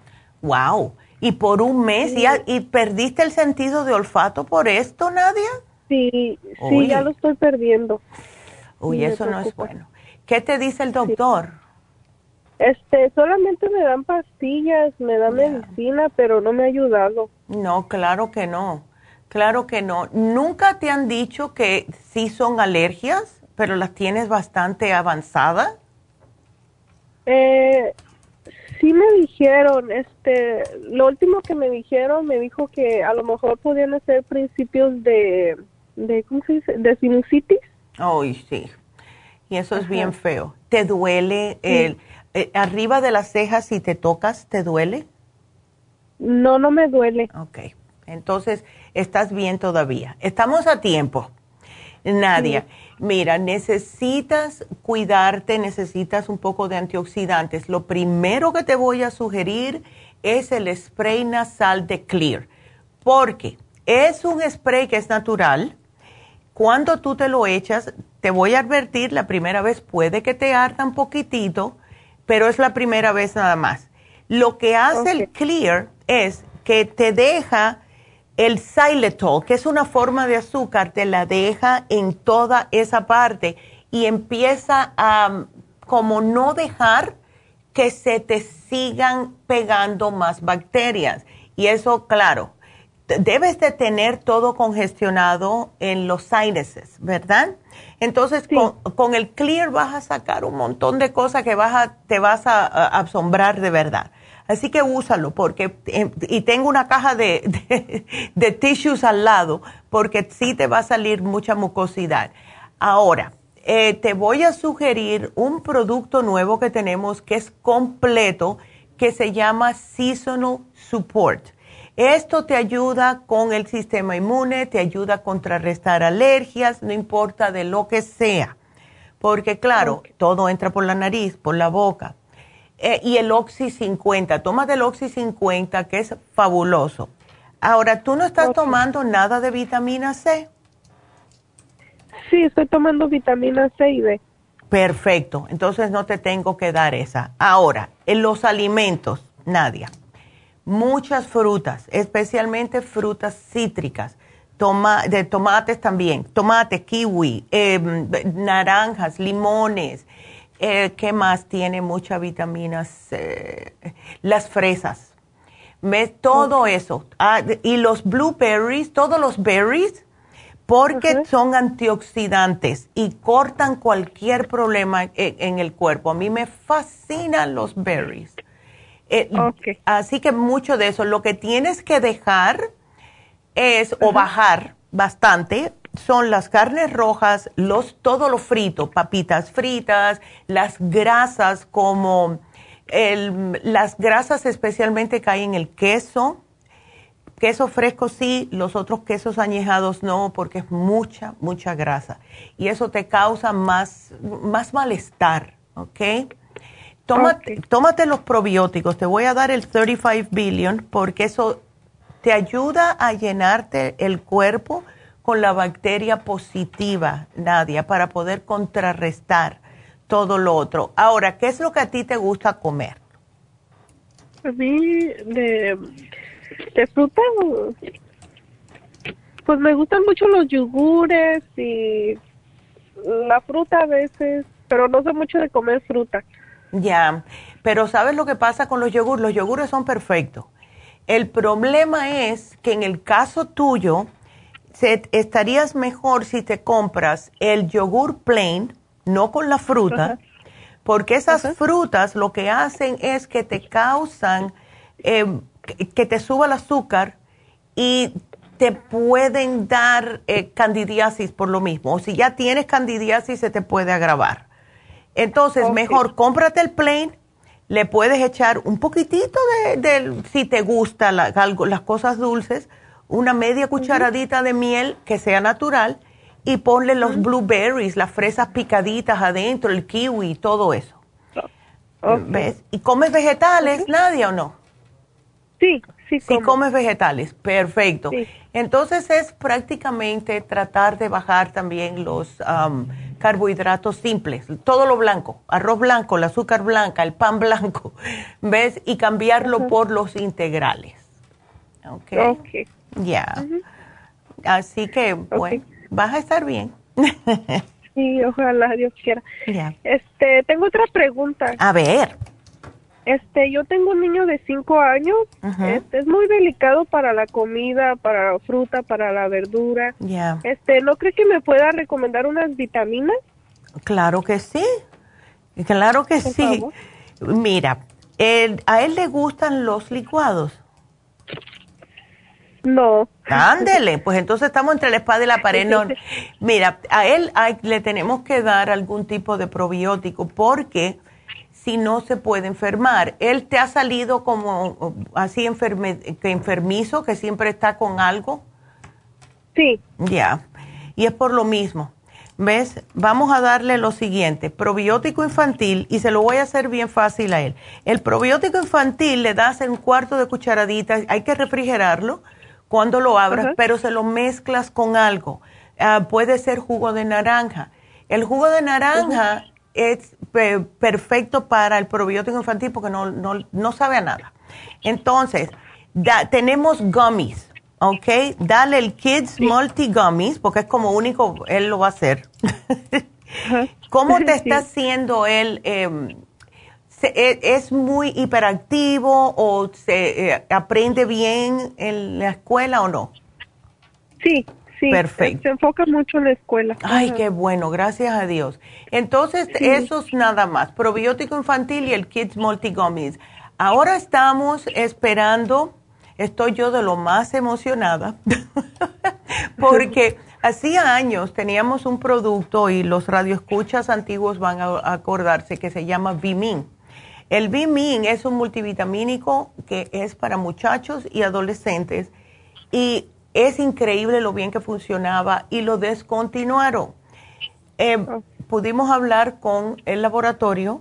Wow. ¿Y por un mes Sí. ya, y perdiste el sentido de olfato por esto, Nadia? Sí, sí, ya lo estoy perdiendo. Uy, Sí, eso no es bueno. ¿Qué te dice el doctor? Este, solamente me dan pastillas, me dan medicina, pero no me ha ayudado. No, claro que no. Claro que no. ¿Nunca te han dicho que sí son alergias, pero las tienes bastante avanzadas? Eh, sí me dijeron, este, lo último que me dijeron, me dijo que a lo mejor podían ser principios de, de ¿cómo se dice? De sinusitis. Ay, sí. Y eso es bien feo. ¿Te duele el, eh, arriba de las cejas si te tocas, te duele? No, no me duele. Ok. Entonces, estás bien todavía. Estamos a tiempo. Nadia, mira, necesitas cuidarte, necesitas un poco de antioxidantes. Lo primero que te voy a sugerir es el spray nasal de Clear, porque es un spray que es natural. cuando tú te lo echas, te voy a advertir, la primera vez puede que te arda un poquitito, pero es la primera vez nada más. Lo que hace el Clear es que te deja el xylitol, que es una forma de azúcar, te la deja en toda esa parte y empieza a como no dejar que se te sigan pegando más bacterias. Y eso, claro, debes de tener todo congestionado en los sinuses, ¿verdad? Entonces, con, el clear vas a sacar un montón de cosas que vas a, te vas a, asombrar de verdad. Así que úsalo, porque, eh, y tengo una caja [laughs] de, de, tissues al lado, porque sí te va a salir mucha mucosidad. Ahora, eh, te voy a sugerir un producto nuevo que tenemos que es completo, que se llama Seasonal Support. Esto te ayuda con el sistema inmune, te ayuda a contrarrestar alergias, no importa de lo que sea. Porque claro, todo entra por la nariz, por la boca. Eh, y el Oxy 50, toma del Oxy 50 que es fabuloso. Ahora, ¿tú no estás tomando nada de vitamina C? Sí, estoy tomando vitamina C y D. Perfecto, entonces no te tengo que dar esa. Ahora, en los alimentos, Nadia muchas frutas, especialmente frutas cítricas, de tomates también, tomate, kiwi, em, naranjas, limones, eh, ¿qué más tiene mucha vitamina C? Las fresas. ¿Ves? Todo eso. Ah, y los blueberries, todos los berries, porque son antioxidantes y cortan cualquier problema en el cuerpo. A mí me fascinan los berries. Eh, así que mucho de eso. Lo que tienes que dejar es, o bajar bastante, son las carnes rojas, los, todo lo frito, papitas fritas, las grasas como las grasas especialmente caen en el queso, queso fresco sí, los otros quesos añejados no, porque es mucha, mucha grasa. Y eso te causa más, más malestar, ¿ok? Tómate, los probióticos. Te voy a dar el 35 billion porque eso te ayuda a llenarte el cuerpo con la bacteria positiva, Nadia, para poder contrarrestar todo lo otro. Ahora, ¿qué es lo que a ti te gusta comer? A mí, de, de fruta, pues me gustan mucho los yogures y la fruta a veces, pero no sé mucho de comer fruta. Ya, pero ¿sabes lo que pasa con los yogures? Los yogures son perfectos. El problema es que en el caso tuyo, estarías mejor si te compras el yogur plain, no con la fruta, porque esas frutas lo que hacen es que te causan eh, que te suba el azúcar y te pueden dar eh, candidiasis por lo mismo. O si ya tienes candidiasis, se te puede agravar. Entonces, mejor cómprate el plain, le puedes echar un poquitito de, si te gusta las cosas dulces, una media cucharadita de miel que sea natural y ponle los blueberries, las fresas picaditas adentro, el kiwi, todo eso. ¿Ves? ¿Y comes vegetales, Nadia, o no? Sí, sí. Sí, comes vegetales, perfecto. Entonces es prácticamente tratar de bajar también los carbohidratos simples, todo lo blanco, arroz blanco, el azúcar blanca, el pan blanco, [laughs] ¿ves? Y cambiarlo por los integrales. ¿Ok? Ya. Así que, bueno, vas a estar bien. sí, ojalá Dios quiera. Este, tengo otra pregunta. A ver. Este, yo tengo un niño de 5 años. Este es muy delicado para la comida, para la fruta, para la verdura. Ya. Este, ¿no cree que me pueda recomendar unas vitaminas? Claro que sí. Claro que sí. Mira, ¿a él le gustan los licuados? No. Ándele, pues entonces estamos entre la espada y la pared. [laughs] mira, a él le tenemos que dar algún tipo de probiótico porque si no se puede enfermar. ¿Él te ha salido como así que enfermizo, que siempre está con algo? Sí. Ya, y es por lo mismo. ¿Ves? Vamos a darle lo siguiente, probiótico infantil, y se lo voy a hacer bien fácil a él. El probiótico infantil le das un cuarto de cucharadita, hay que refrigerarlo cuando lo abras, pero se lo mezclas con algo. ah, puede ser jugo de naranja. El jugo de naranja es perfecto para el probiótico infantil porque no, no, no sabe a nada. Entonces, tenemos gummies, ¿ok? Dale el Kids Multi Gummies porque es como único, él lo va a hacer. [laughs] ¿Cómo te [laughs] está haciendo él? Em, e, ¿Es muy hiperactivo o se eh, aprende bien en la escuela o no? Sí, sí. Perfecto. Se enfoca mucho en la escuela. Ay, qué bueno, gracias a Dios. Entonces, eso es nada más, probiótico infantil y el Kids Multi Gummies. Ahora estamos esperando, estoy yo de lo más emocionada, [laughs] porque hacía años teníamos un producto y los radioescuchas antiguos van a acordarse que se llama Vimin el Bimin es un multivitamínico que es para muchachos y adolescentes y es increíble lo bien que funcionaba y lo descontinuaron. Eh, pudimos hablar con el laboratorio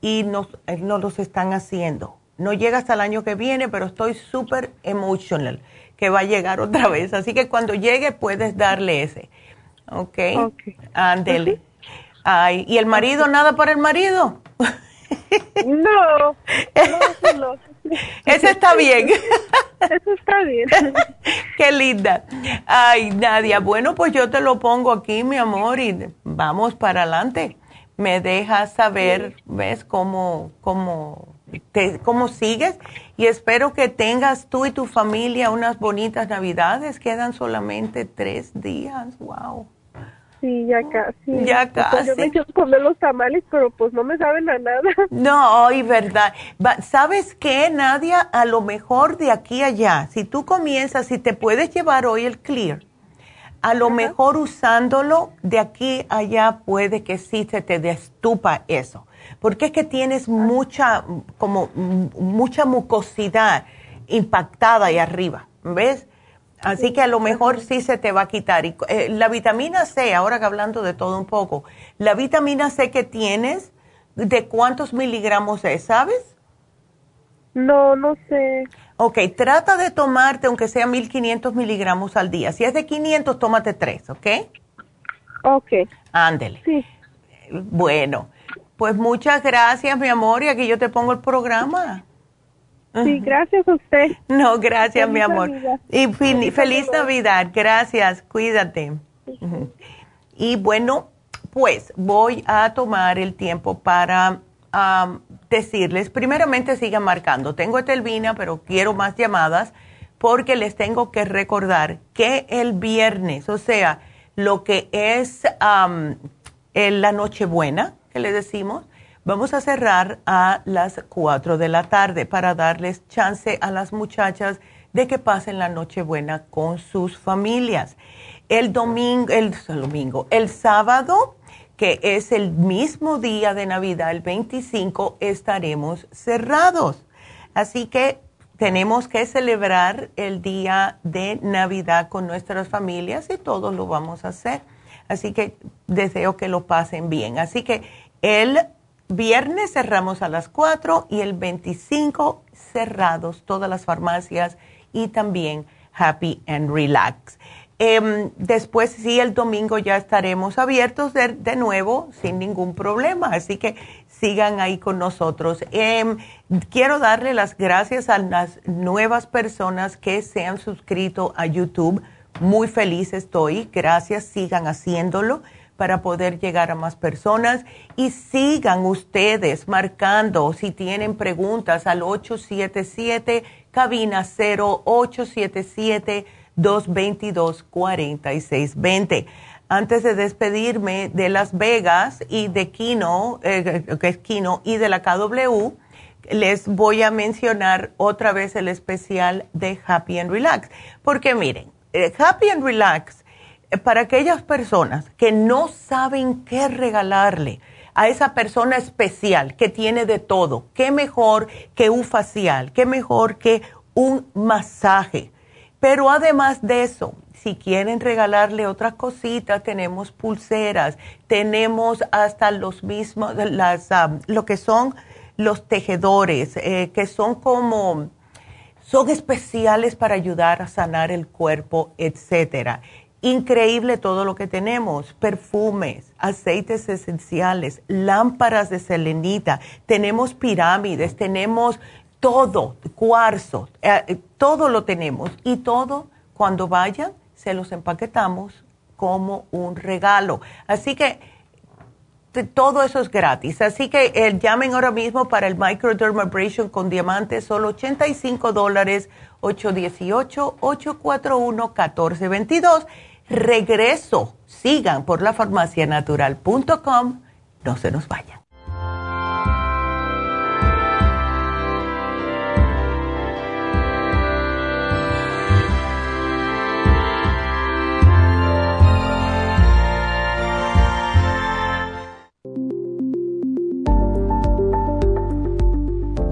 y nos, eh, nos los están haciendo. No llega hasta el año que viene, pero estoy súper emotional que va a llegar otra [laughs] vez. Así que cuando llegue puedes darle ese. ¿Ok? okay. Ándele. Ay, ¿y el marido, nada para el marido? No, [laughs] no, Ese está bien. Eso está bien. [laughs] Qué linda. Ay, Nadia, bueno, pues yo te lo pongo aquí, mi amor, y vamos para adelante. Me dejas saber, ¿ves cómo, cómo, te, cómo sigues? Y espero que tengas tú y tu familia unas bonitas navidades. Quedan solamente tres días. Wow. Sí, ya casi. Ya casi. yo me quiero comer los tamales, pero pues no me saben a nada. [laughs] No, hoy verdad. ¿Sabes qué, Nadia? A lo mejor de aquí a allá, si tú comienzas, si te puedes llevar hoy el Clear, a lo mejor usándolo de aquí a allá puede que sí se te destupa eso. Porque es que tienes mucha, como mucha mucosidad impactada ahí arriba, ¿ves? Así que a lo mejor sí se te va a quitar. Y, eh, la vitamina C, ahora que hablando de todo un poco, la vitamina C que tienes, ¿de cuántos miligramos es, sabes? No, no sé. Ok, trata de tomarte aunque sea 1500 miligramos al día. Si es de 500, tómate tres, ¿ok? Ok. Ándele. Sí. Bueno, pues muchas gracias, mi amor, y aquí yo te pongo el programa. Sí, gracias a usted. No, gracias, mi amor. Y feliz, Navidad. Gracias, cuídate. Y bueno, pues voy a tomar el tiempo para decirles, primeramente sigan marcando. Tengo Etelvina, pero quiero más llamadas porque les tengo que recordar que el viernes, o sea, lo que es la Nochebuena, que le decimos, Vamos a cerrar a las 4 de la tarde para darles chance a las muchachas de que pasen la Nochebuena con sus familias. El domingo, el, domingo, el sábado, que es el mismo día de Navidad, el 25, estaremos cerrados. Así que tenemos que celebrar el día de Navidad con nuestras familias y todos lo vamos a hacer. Así que deseo que lo pasen bien. Así que el viernes cerramos a las 4 y el 25 cerrados todas las farmacias y también Happy and Relax. Em, después sí, el domingo ya estaremos abiertos de, nuevo sin ningún problema, así que sigan ahí con nosotros. Em, quiero darle las gracias a las nuevas personas que se han suscrito a YouTube. Muy feliz estoy, gracias, sigan haciéndolo para poder llegar a más personas y sigan ustedes marcando si tienen preguntas al 877 cabina 0877 222 4620. Antes de despedirme de Las Vegas y de Kino, eh, que es Kino y de la KW, les voy a mencionar otra vez el especial de Happy and Relax. Porque miren, eh, Happy and Relax para aquellas personas que no saben qué regalarle a esa persona especial que tiene de todo, qué mejor que un facial, qué mejor que un masaje. Pero además de eso, si quieren regalarle otras cositas, tenemos pulseras, tenemos hasta los mismos, las, ah, lo que son los tejedores, eh, que son como, son especiales para ayudar a sanar el cuerpo, etcétera increíble todo lo que tenemos, perfumes, aceites esenciales, lámparas de selenita, tenemos pirámides, tenemos todo, cuarzo, eh, todo lo tenemos y todo cuando vayan se los empaquetamos como un regalo. Así que todo eso es gratis. Así que eh, llamen ahora mismo para el microdermabrasion con diamantes, solo 85 dólares, 818-841-1422. Regreso, sigan por la farmacianatural.com, no se nos vayan.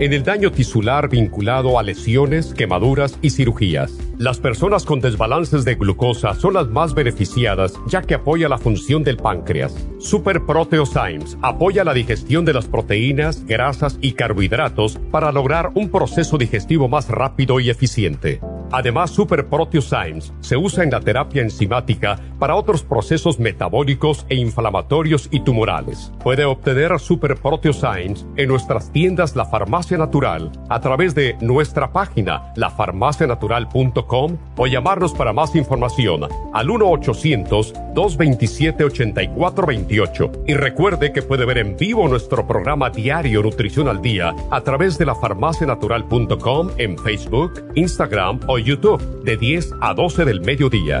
en el daño tisular vinculado a lesiones, quemaduras y cirugías. Las personas con desbalances de glucosa son las más beneficiadas ya que apoya la función del páncreas. Super Proteosymes apoya la digestión de las proteínas, grasas y carbohidratos para lograr un proceso digestivo más rápido y eficiente. Además, Super Proteosymes se usa en la terapia enzimática para otros procesos metabólicos e inflamatorios y tumorales. Puede obtener Super Proteosymes en nuestras tiendas La Farmacia Natural a través de nuestra página lafarmacianatural.com o llamarnos para más información al 1-800-227-8428. Y recuerde que puede ver en vivo nuestro programa diario Nutrición al Día a través de lafarmacianatural.com en Facebook, Instagram o YouTube de 10 a 12 del mediodía.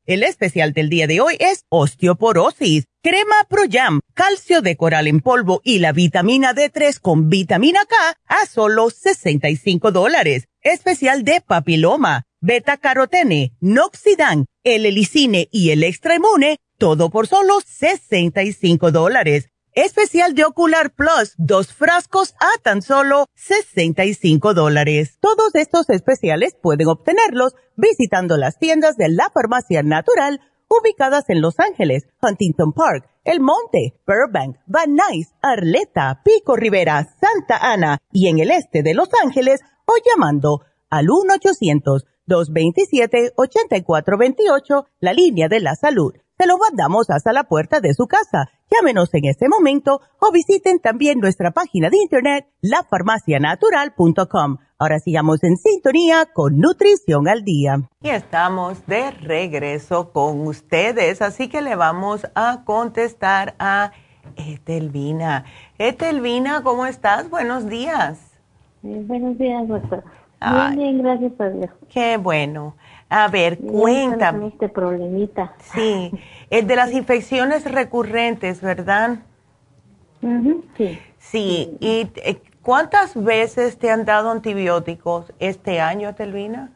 El especial del día de hoy es osteoporosis, crema Pro Jam, calcio de coral en polvo y la vitamina D3 con vitamina K a solo 65 dólares. Especial de papiloma, beta carotene, noxidan, el helicine y el extra todo por solo 65 dólares. Especial de Ocular Plus, dos frascos a tan solo 65 dólares. Todos estos especiales pueden obtenerlos visitando las tiendas de la farmacia natural ubicadas en Los Ángeles, Huntington Park, El Monte, Burbank, Van Nuys, Arleta, Pico Rivera, Santa Ana y en el este de Los Ángeles o llamando al 1-800-227-8428, la línea de la salud se lo mandamos hasta la puerta de su casa. Llámenos en este momento o visiten también nuestra página de internet, lafarmacianatural.com. Ahora sigamos en sintonía con Nutrición al Día. Y estamos de regreso con ustedes, así que le vamos a contestar a Etelvina. Etelvina, ¿cómo estás? Buenos días. buenos días, doctora. Muy bien, gracias a Dios. Qué bueno. A ver, cuéntame. este problemita. Sí, es de las infecciones recurrentes, ¿verdad? sí. Sí, ¿y eh, cuántas veces te han dado antibióticos este año, Telvina?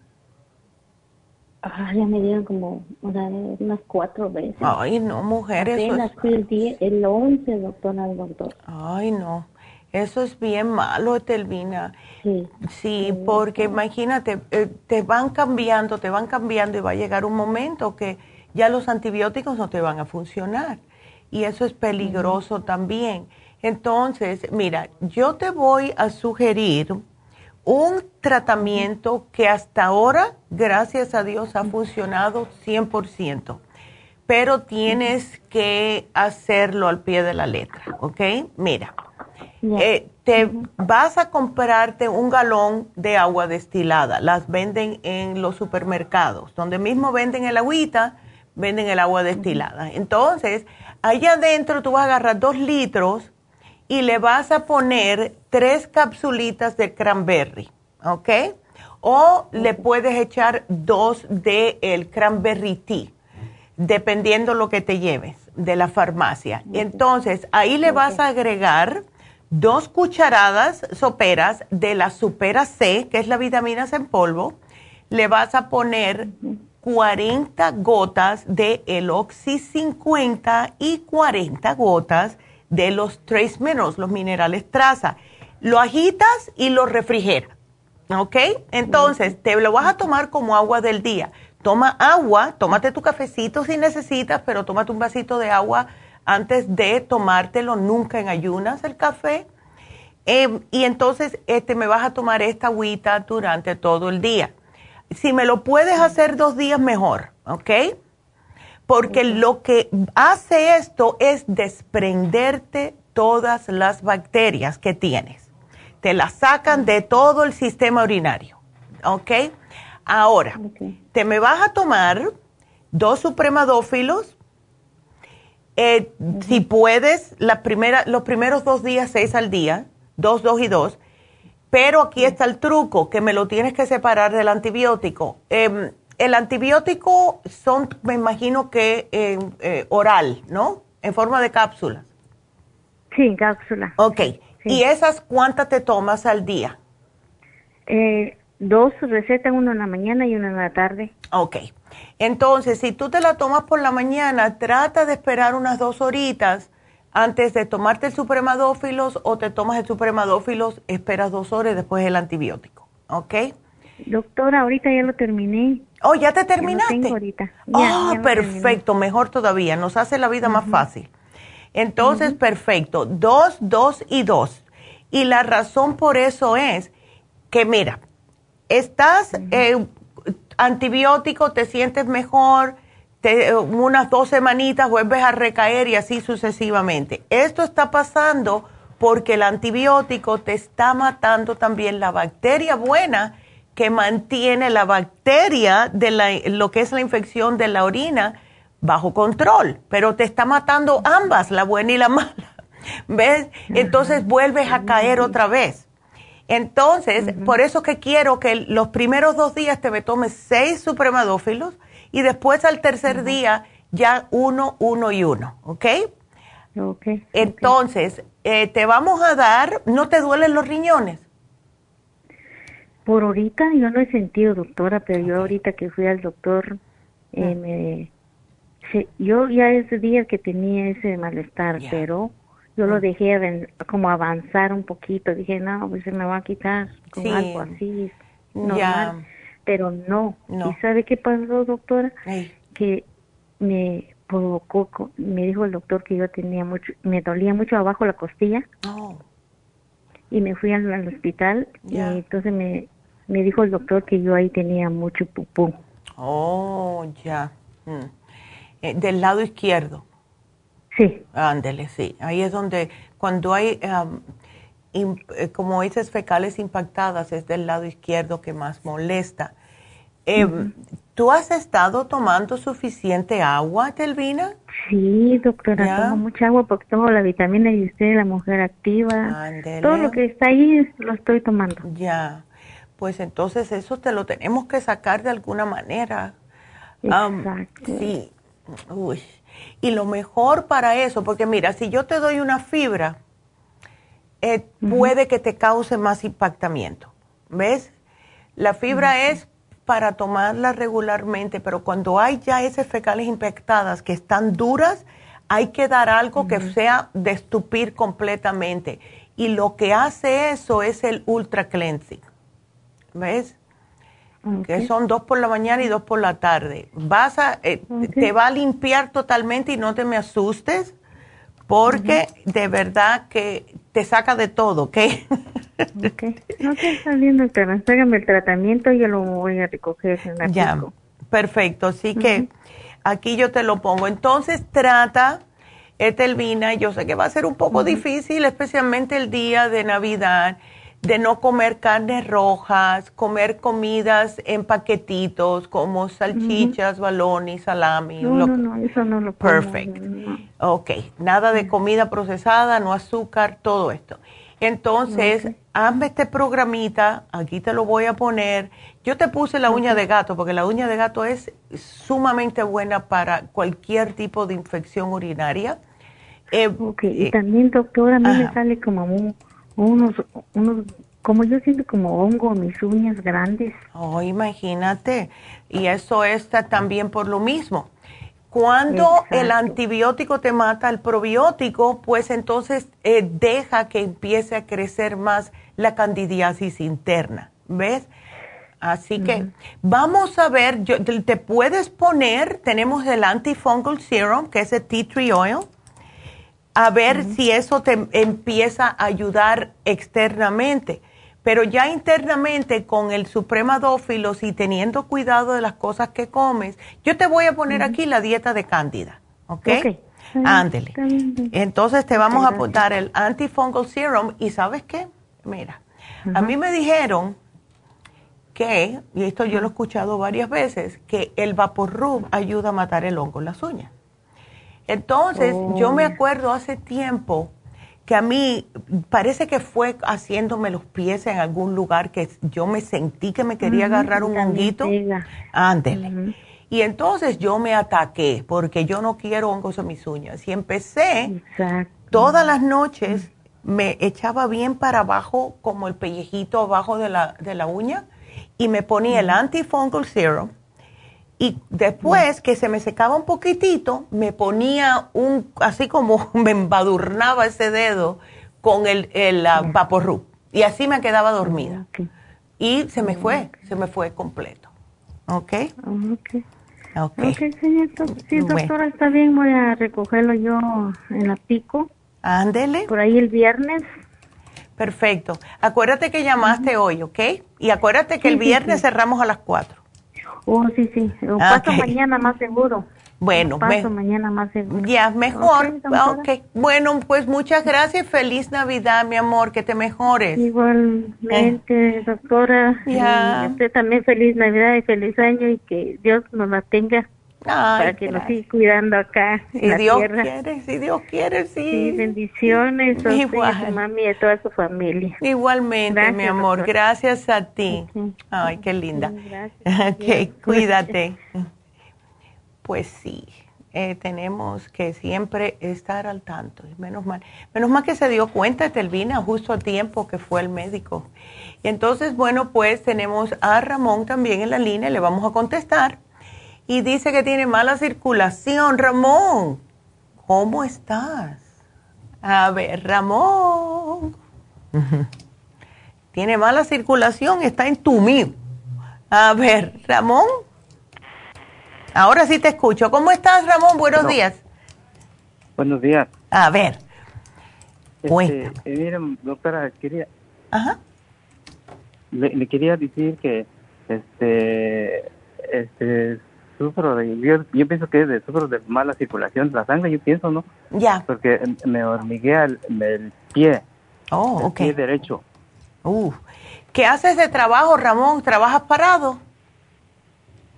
Ah, ya me dieron como unas cuatro veces. Ay, no, mujeres. Apenas el, día, el 11, doctora, doctor. Ay, no. Eso es bien malo, Telvina. Sí. Sí, porque imagínate, eh, te van cambiando, te van cambiando y va a llegar un momento que ya los antibióticos no te van a funcionar. Y eso es peligroso también. Entonces, mira, yo te voy a sugerir un tratamiento que hasta ahora, gracias a Dios, ha funcionado 100%, pero tienes que hacerlo al pie de la letra, ¿ok? Mira, eh, te vas a comprarte un galón de agua destilada, las venden en los supermercados, donde mismo venden el agüita, venden el agua destilada. Entonces, allá adentro tú vas a agarrar dos litros y le vas a poner tres capsulitas de cranberry, ¿ok? O le puedes echar dos de el cranberry tea, dependiendo lo que te lleves de la farmacia. Entonces, ahí le vas a agregar dos cucharadas soperas de la supera C, que es la vitamina C en polvo. Le vas a poner 40 gotas de el Oxy 50 y 40 gotas de los trace minerals, los minerales traza. Lo agitas y lo refrigeras. ¿Ok? Entonces, te lo vas a tomar como agua del día. Toma agua, tómate tu cafecito si necesitas, pero tómate un vasito de agua antes de tomártelo, nunca en ayunas el café. Em, y entonces este, me vas a tomar esta agüita durante todo el día. Si me lo puedes hacer dos días, mejor, ¿ok? porque lo que hace esto es desprenderte todas las bacterias que tienes. Te las sacan de todo el sistema urinario. ¿Ok? Ahora, te me vas a tomar dos supremadófilos. Eh, si puedes, la primera, los primeros dos días, seis al día, dos, dos y dos. Pero aquí está el truco, que me lo tienes que separar del antibiótico. Em, el antibiótico son, me imagino que eh, oral, ¿no? En forma de cápsulas. Sí, cápsula. Ok. ¿Y esas cuántas te tomas al día? Eh, dos recetas, una en la mañana y una en la tarde. Ok. Entonces, si tú te la tomas por la mañana, trata de esperar unas dos horitas antes de tomarte el supremadófilos o te tomas el supremadófilos, esperas dos horas y después el antibiótico. ¿Ok? Doctora, ahorita ya lo terminé. Oh, ya te terminaste. Ya ahorita. oh, perfecto, mejor todavía, nos hace la vida más fácil. Entonces, perfecto, dos, dos y dos. Y la razón por eso es que, mira, estás eh, antibiótico, te sientes mejor, te, unas dos semanitas vuelves a recaer y así sucesivamente. Esto está pasando porque el antibiótico te está matando también la bacteria buena que mantiene la bacteria de lo que es la infección de la orina bajo control, pero te está matando ambas, la buena y la [laughs] mala. ¿Ves? Entonces vuelves a caer otra vez. Entonces, por eso que quiero que los primeros dos días te me tomes seis supremadófilos y después al tercer día ya uno, uno y uno, ¿ok? Ok. Entonces, eh, te vamos a dar, ¿no te duelen los riñones? Por ahorita yo no he sentido, doctora, pero yo ahorita que fui al doctor, eh, ah. yo ya ese día que tenía ese malestar, pero yo lo mm. dejé como avanzar un poquito. Dije, no, pues se me va a quitar con algo así, normal. Pero no. ¿Y sabe qué pasó, doctora? Que me provocó, me dijo el doctor que yo tenía mucho, me dolía mucho abajo la costilla. Oh. Y me fui al, hospital y entonces me, me dijo el doctor que yo ahí tenía mucho pupú. Oh, ya. Mm. Eh, del lado izquierdo. Sí. Ándele, sí. Ahí es donde, cuando hay, eh, como dices, fecales impactadas, es del lado izquierdo que más molesta. Em, ¿Tú has estado tomando suficiente agua, Telvina? Sí, doctora, tomo mucha agua porque tomo la vitamina y usted, la mujer activa. Todo lo que está ahí lo estoy tomando. Ya pues entonces eso te lo tenemos que sacar de alguna manera. Exacto. sí. Uy. Y lo mejor para eso, porque mira, si yo te doy una fibra, eh, puede que te cause más impactamiento. ¿Ves? La fibra es para tomarla regularmente, pero cuando hay ya esas fecales impactadas que están duras, hay que dar algo que sea de estupir completamente. Y lo que hace eso es el ultra cleansing. ¿ves? Que son dos por la mañana y dos por la tarde. Vas a, eh, te va a limpiar totalmente y no te me asustes porque de verdad que te saca de todo, ¿ok? Ok, no está bien, doctora. Hágame el tratamiento y yo lo voy a recoger en la Ya, perfecto. Así que aquí yo te lo pongo. Entonces trata, Etelvina, yo sé que va a ser un poco difícil, especialmente el día de Navidad, de no comer carnes rojas, comer comidas en paquetitos como salchichas, balones, salami. No, lo- no, no, eso no lo como, Perfect. no. Ok, nada de comida procesada, no azúcar, todo esto. Entonces, hazme este programita, aquí te lo voy a poner. Yo te puse la uña de gato, porque la uña de gato es sumamente buena para cualquier tipo de infección urinaria. Eh, Ok, y también, doctora, a mí me sale como un- unos, unos, como yo siento como hongo mis uñas grandes. Oh, imagínate. Y eso está también por lo mismo. Cuando el antibiótico te mata el probiótico, pues entonces eh, deja que empiece a crecer más la candidiasis interna. ¿Ves? Así que vamos a ver, yo- te te puedes poner, tenemos el antifungal serum, que es el tea tree oil, a ver si eso te empieza a ayudar externamente. Pero ya internamente con el supremadófilos y teniendo cuidado de las cosas que comes, yo te voy a poner aquí la dieta de cándida, ¿ok? Ándele. Entonces te vamos a apuntar el antifungal serum y ¿sabes qué? Mira, a mí me dijeron que, y esto yo lo he escuchado varias veces, que el Vaporrub ayuda a matar el hongo en las uñas. Entonces, yo me acuerdo hace tiempo que a mí parece que fue haciéndome los pies en algún lugar que yo me sentí que me quería agarrar un honguito. Ándele. Y entonces yo me ataqué porque yo no quiero hongos en mis uñas. Y empecé Exacto. todas las noches, me echaba bien para abajo, como el pellejito abajo de la, de la uña, y me ponía el antifungal serum. Y después que se me secaba un poquitito, me ponía un, así como [laughs] me embadurnaba ese dedo con el, el uh, Vaporub. Y así me quedaba dormida. Y se me fue, se me fue completo. ¿Ok? Ok. Ok. Ok, señor. Sí, Bueno. doctora, está bien. Voy a recogerlo yo en la pico. Ándele. Por ahí el viernes. Perfecto. Acuérdate que llamaste hoy, ¿ok? Y acuérdate que Sí, el viernes sí. cerramos a las 4. Oh, sí, sí. Ah, paso ok. mañana más seguro. Bueno, Paso me- mañana más seguro. ya, mejor. Ok, doctora. ok. Bueno, pues muchas gracias. Feliz Navidad, mi amor. Que te mejores. Igualmente, doctora. Ya. Y usted también feliz Navidad y feliz año y que Dios nos la tenga Ay, para que nos gracias. siga cuidando acá en Si la Dios tierra. quiere, si Dios quiere, Sí, sí. bendiciones [laughs] a usted y a Igual. su mami y a toda su familia. Igualmente, Gracias, mi amor. Gracias a ti. Ay, qué linda. Gracias. [laughs] Ok, cuídate. [laughs] Pues sí, eh, tenemos que siempre estar al tanto. Menos mal, menos mal que se dio cuenta Telvina justo a tiempo que fue el médico. Y entonces, bueno, pues tenemos a Ramón también en la línea, le vamos a contestar. Y dice que tiene mala circulación. Ramón, ¿cómo estás? A ver, Ramón. [laughs] Tiene mala circulación, está entumido. A ver, Ramón. Ahora sí te escucho. ¿Cómo estás, Ramón? Buenos No. días. Buenos días. A ver. Este, eh, miren, doctora, quería, Ajá. le, le quería decir que este, este, sufro de, yo, yo pienso que es de, sufro de mala circulación de la sangre, yo pienso, ¿no? Ya. Porque me hormiguea el, el pie, Oh, el ok. pie derecho, Uh. ¿Qué haces de trabajo, Ramón? ¿Trabajas parado?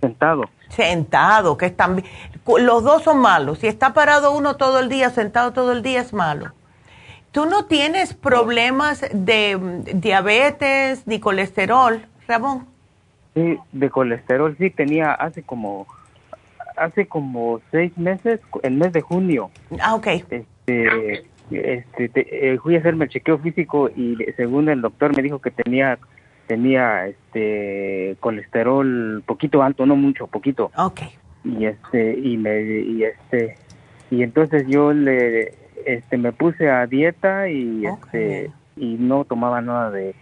sentado. Sentado, que están Los dos son malos. Si está parado uno todo el día, sentado todo el día, es malo. ¿Tú no tienes problemas de mm, diabetes ni colesterol, Ramón? Sí, de colesterol, sí, tenía hace como, hace como seis meses, el mes de junio, Ah, ok. este, este, te- eh, fui a hacerme el chequeo físico y según el doctor me dijo que tenía tenía este colesterol poquito alto, no mucho, poquito. Ok. Y este y me y este y entonces yo le este me puse a dieta y este y no tomaba nada de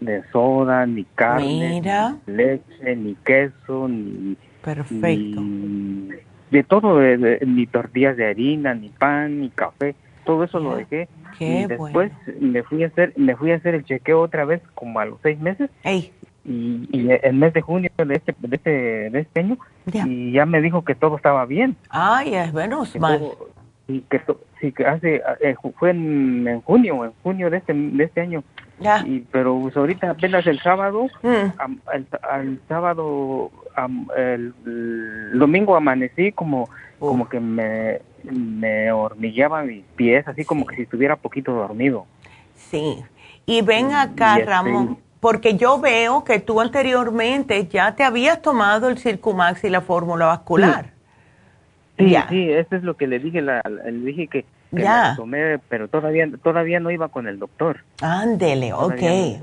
de soda, ni carne, Mira. ni leche, ni queso, ni Perfecto. ni de todo, de- de- ni tortillas de harina, ni pan, ni café, todo eso lo dejé Qué y después me fui a hacer me fui a hacer el chequeo otra vez como a los seis meses Ey. y, y el mes de junio de este de este, de este año y ya me dijo que todo estaba bien Ay, es menos mal. todo- y que sí que hace eh, fue en, en junio en junio de este de este año Ya. y pero pues, ahorita apenas el sábado Mm. al sábado am- el, el domingo amanecí como como que me me hormigueaba mis pies así como que si estuviera poquito dormido Sí. Y ven acá, Y este- Ramón, porque yo veo que tú anteriormente ya te habías tomado el Circumax y la fórmula vascular. Sí, Ya. sí, eso es lo que le dije, la- le dije que, que Ya. tomé, pero todavía todavía no iba con el doctor. Ándele, ok. Todavía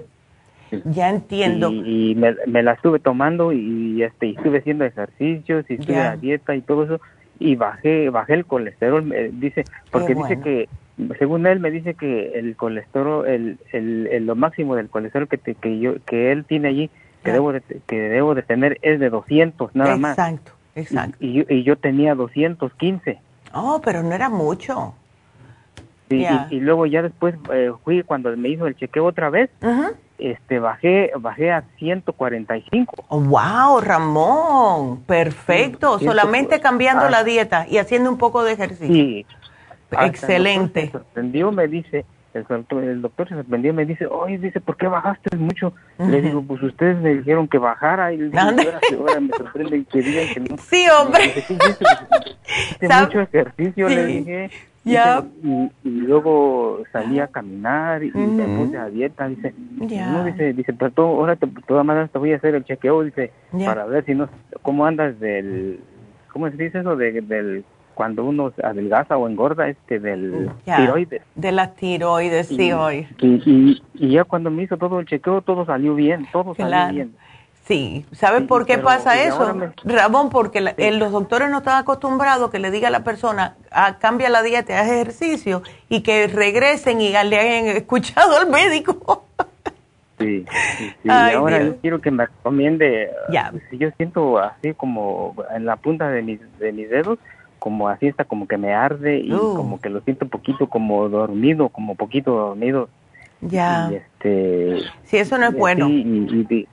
Ya entiendo. Y, y me, me la estuve tomando y, este y estuve haciendo ejercicios y estuve a dieta y todo eso y bajé bajé el colesterol, me dice, porque dice bueno. que según él me dice que el colesterol el, el, el- lo máximo del colesterol que te- que yo que él tiene allí que debo de, que debo de tener es de 200 nada más. Exacto, exacto. Y, y yo tenía 215. Oh, pero no era mucho. Sí, y- y, luego ya después eh, fui cuando me hizo el chequeo otra vez, este bajé bajé a 145. Oh, wow, Ramón, perfecto. Sí, Solamente cambiando ah. la dieta y haciendo un poco de ejercicio. Sí. Excelente. se sorprendió, me dice, el doctor, el doctor se sorprendió, me dice, oye, dice, ¿por qué bajaste mucho? Le Ujú. digo, pues ustedes me dijeron que bajara y le digo, ahora, ahora me sorprende que digan que no. [laughs] Sí, hombre. Dice, "Sí, dice, hice [laughs] ¿Sabe? mucho ejercicio, le dije. Ya. Dice, Y, y luego salí a caminar y me Ujú. puse a dieta, dice. Ya. No, dice, dice, pero todo, ahora te, todas maneras te voy a hacer el chequeo, dice, Ya. para ver si no, cómo andas del, ¿cómo se dice eso? De, del, cuando uno adelgaza o engorda, este, del Ya. tiroides. De las tiroides, sí, Y- hoy. Y, y, y ya cuando me hizo todo el chequeo, todo salió bien, todo Claro. salió bien. Sí, ¿sabes Sí, por qué pasa eso? me- Ramón, porque la- eh, los doctores no están acostumbrados que le diga a la persona, ah, cambia la dieta, haz ejercicio, y que regresen y le hayan [laughs] escuchado al médico. Sí, sí, sí. [laughs] Ay, y ahora Dios. yo quiero que me recomiende, Ya. si yo siento así como en la punta de mis, de mis dedos, como así está como que me arde y Uh. como que lo siento un poquito como dormido, como poquito dormido. ya, Y este... si eso no es bueno. y-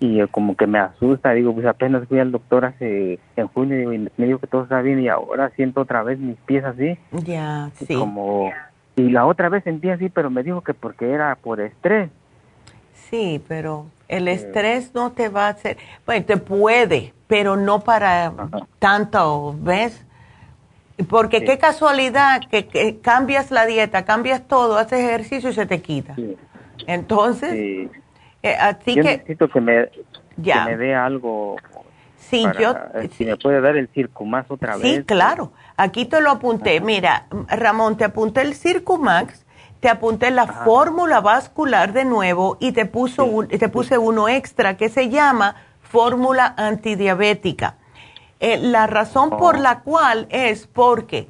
y, como que me asusta, digo, pues apenas fui al doctor hace, en junio digo, y me dijo que todo está bien y ahora siento otra vez mis pies así, Ya, sí. como... Y la otra vez sentí así, pero me dijo que porque era por estrés. Sí, pero el estrés no te va a hacer, bueno, te puede, pero no para tanto, ¿ves? Porque qué casualidad que, que cambias la dieta, cambias todo, haces ejercicio y se te quita. Sí. Entonces, Sí. Eh, así yo que, necesito que me, Ya. que me dé algo. sí, para- yo, Si me puede dar el circo más otra vez. Sí, claro. Aquí te lo apunté. Mira, Ramón, te apunté el Circumax, te apunté la fórmula vascular de nuevo y te, puso un- te puse uno extra que se llama fórmula antidiabética. Eh, la razón por la cual es porque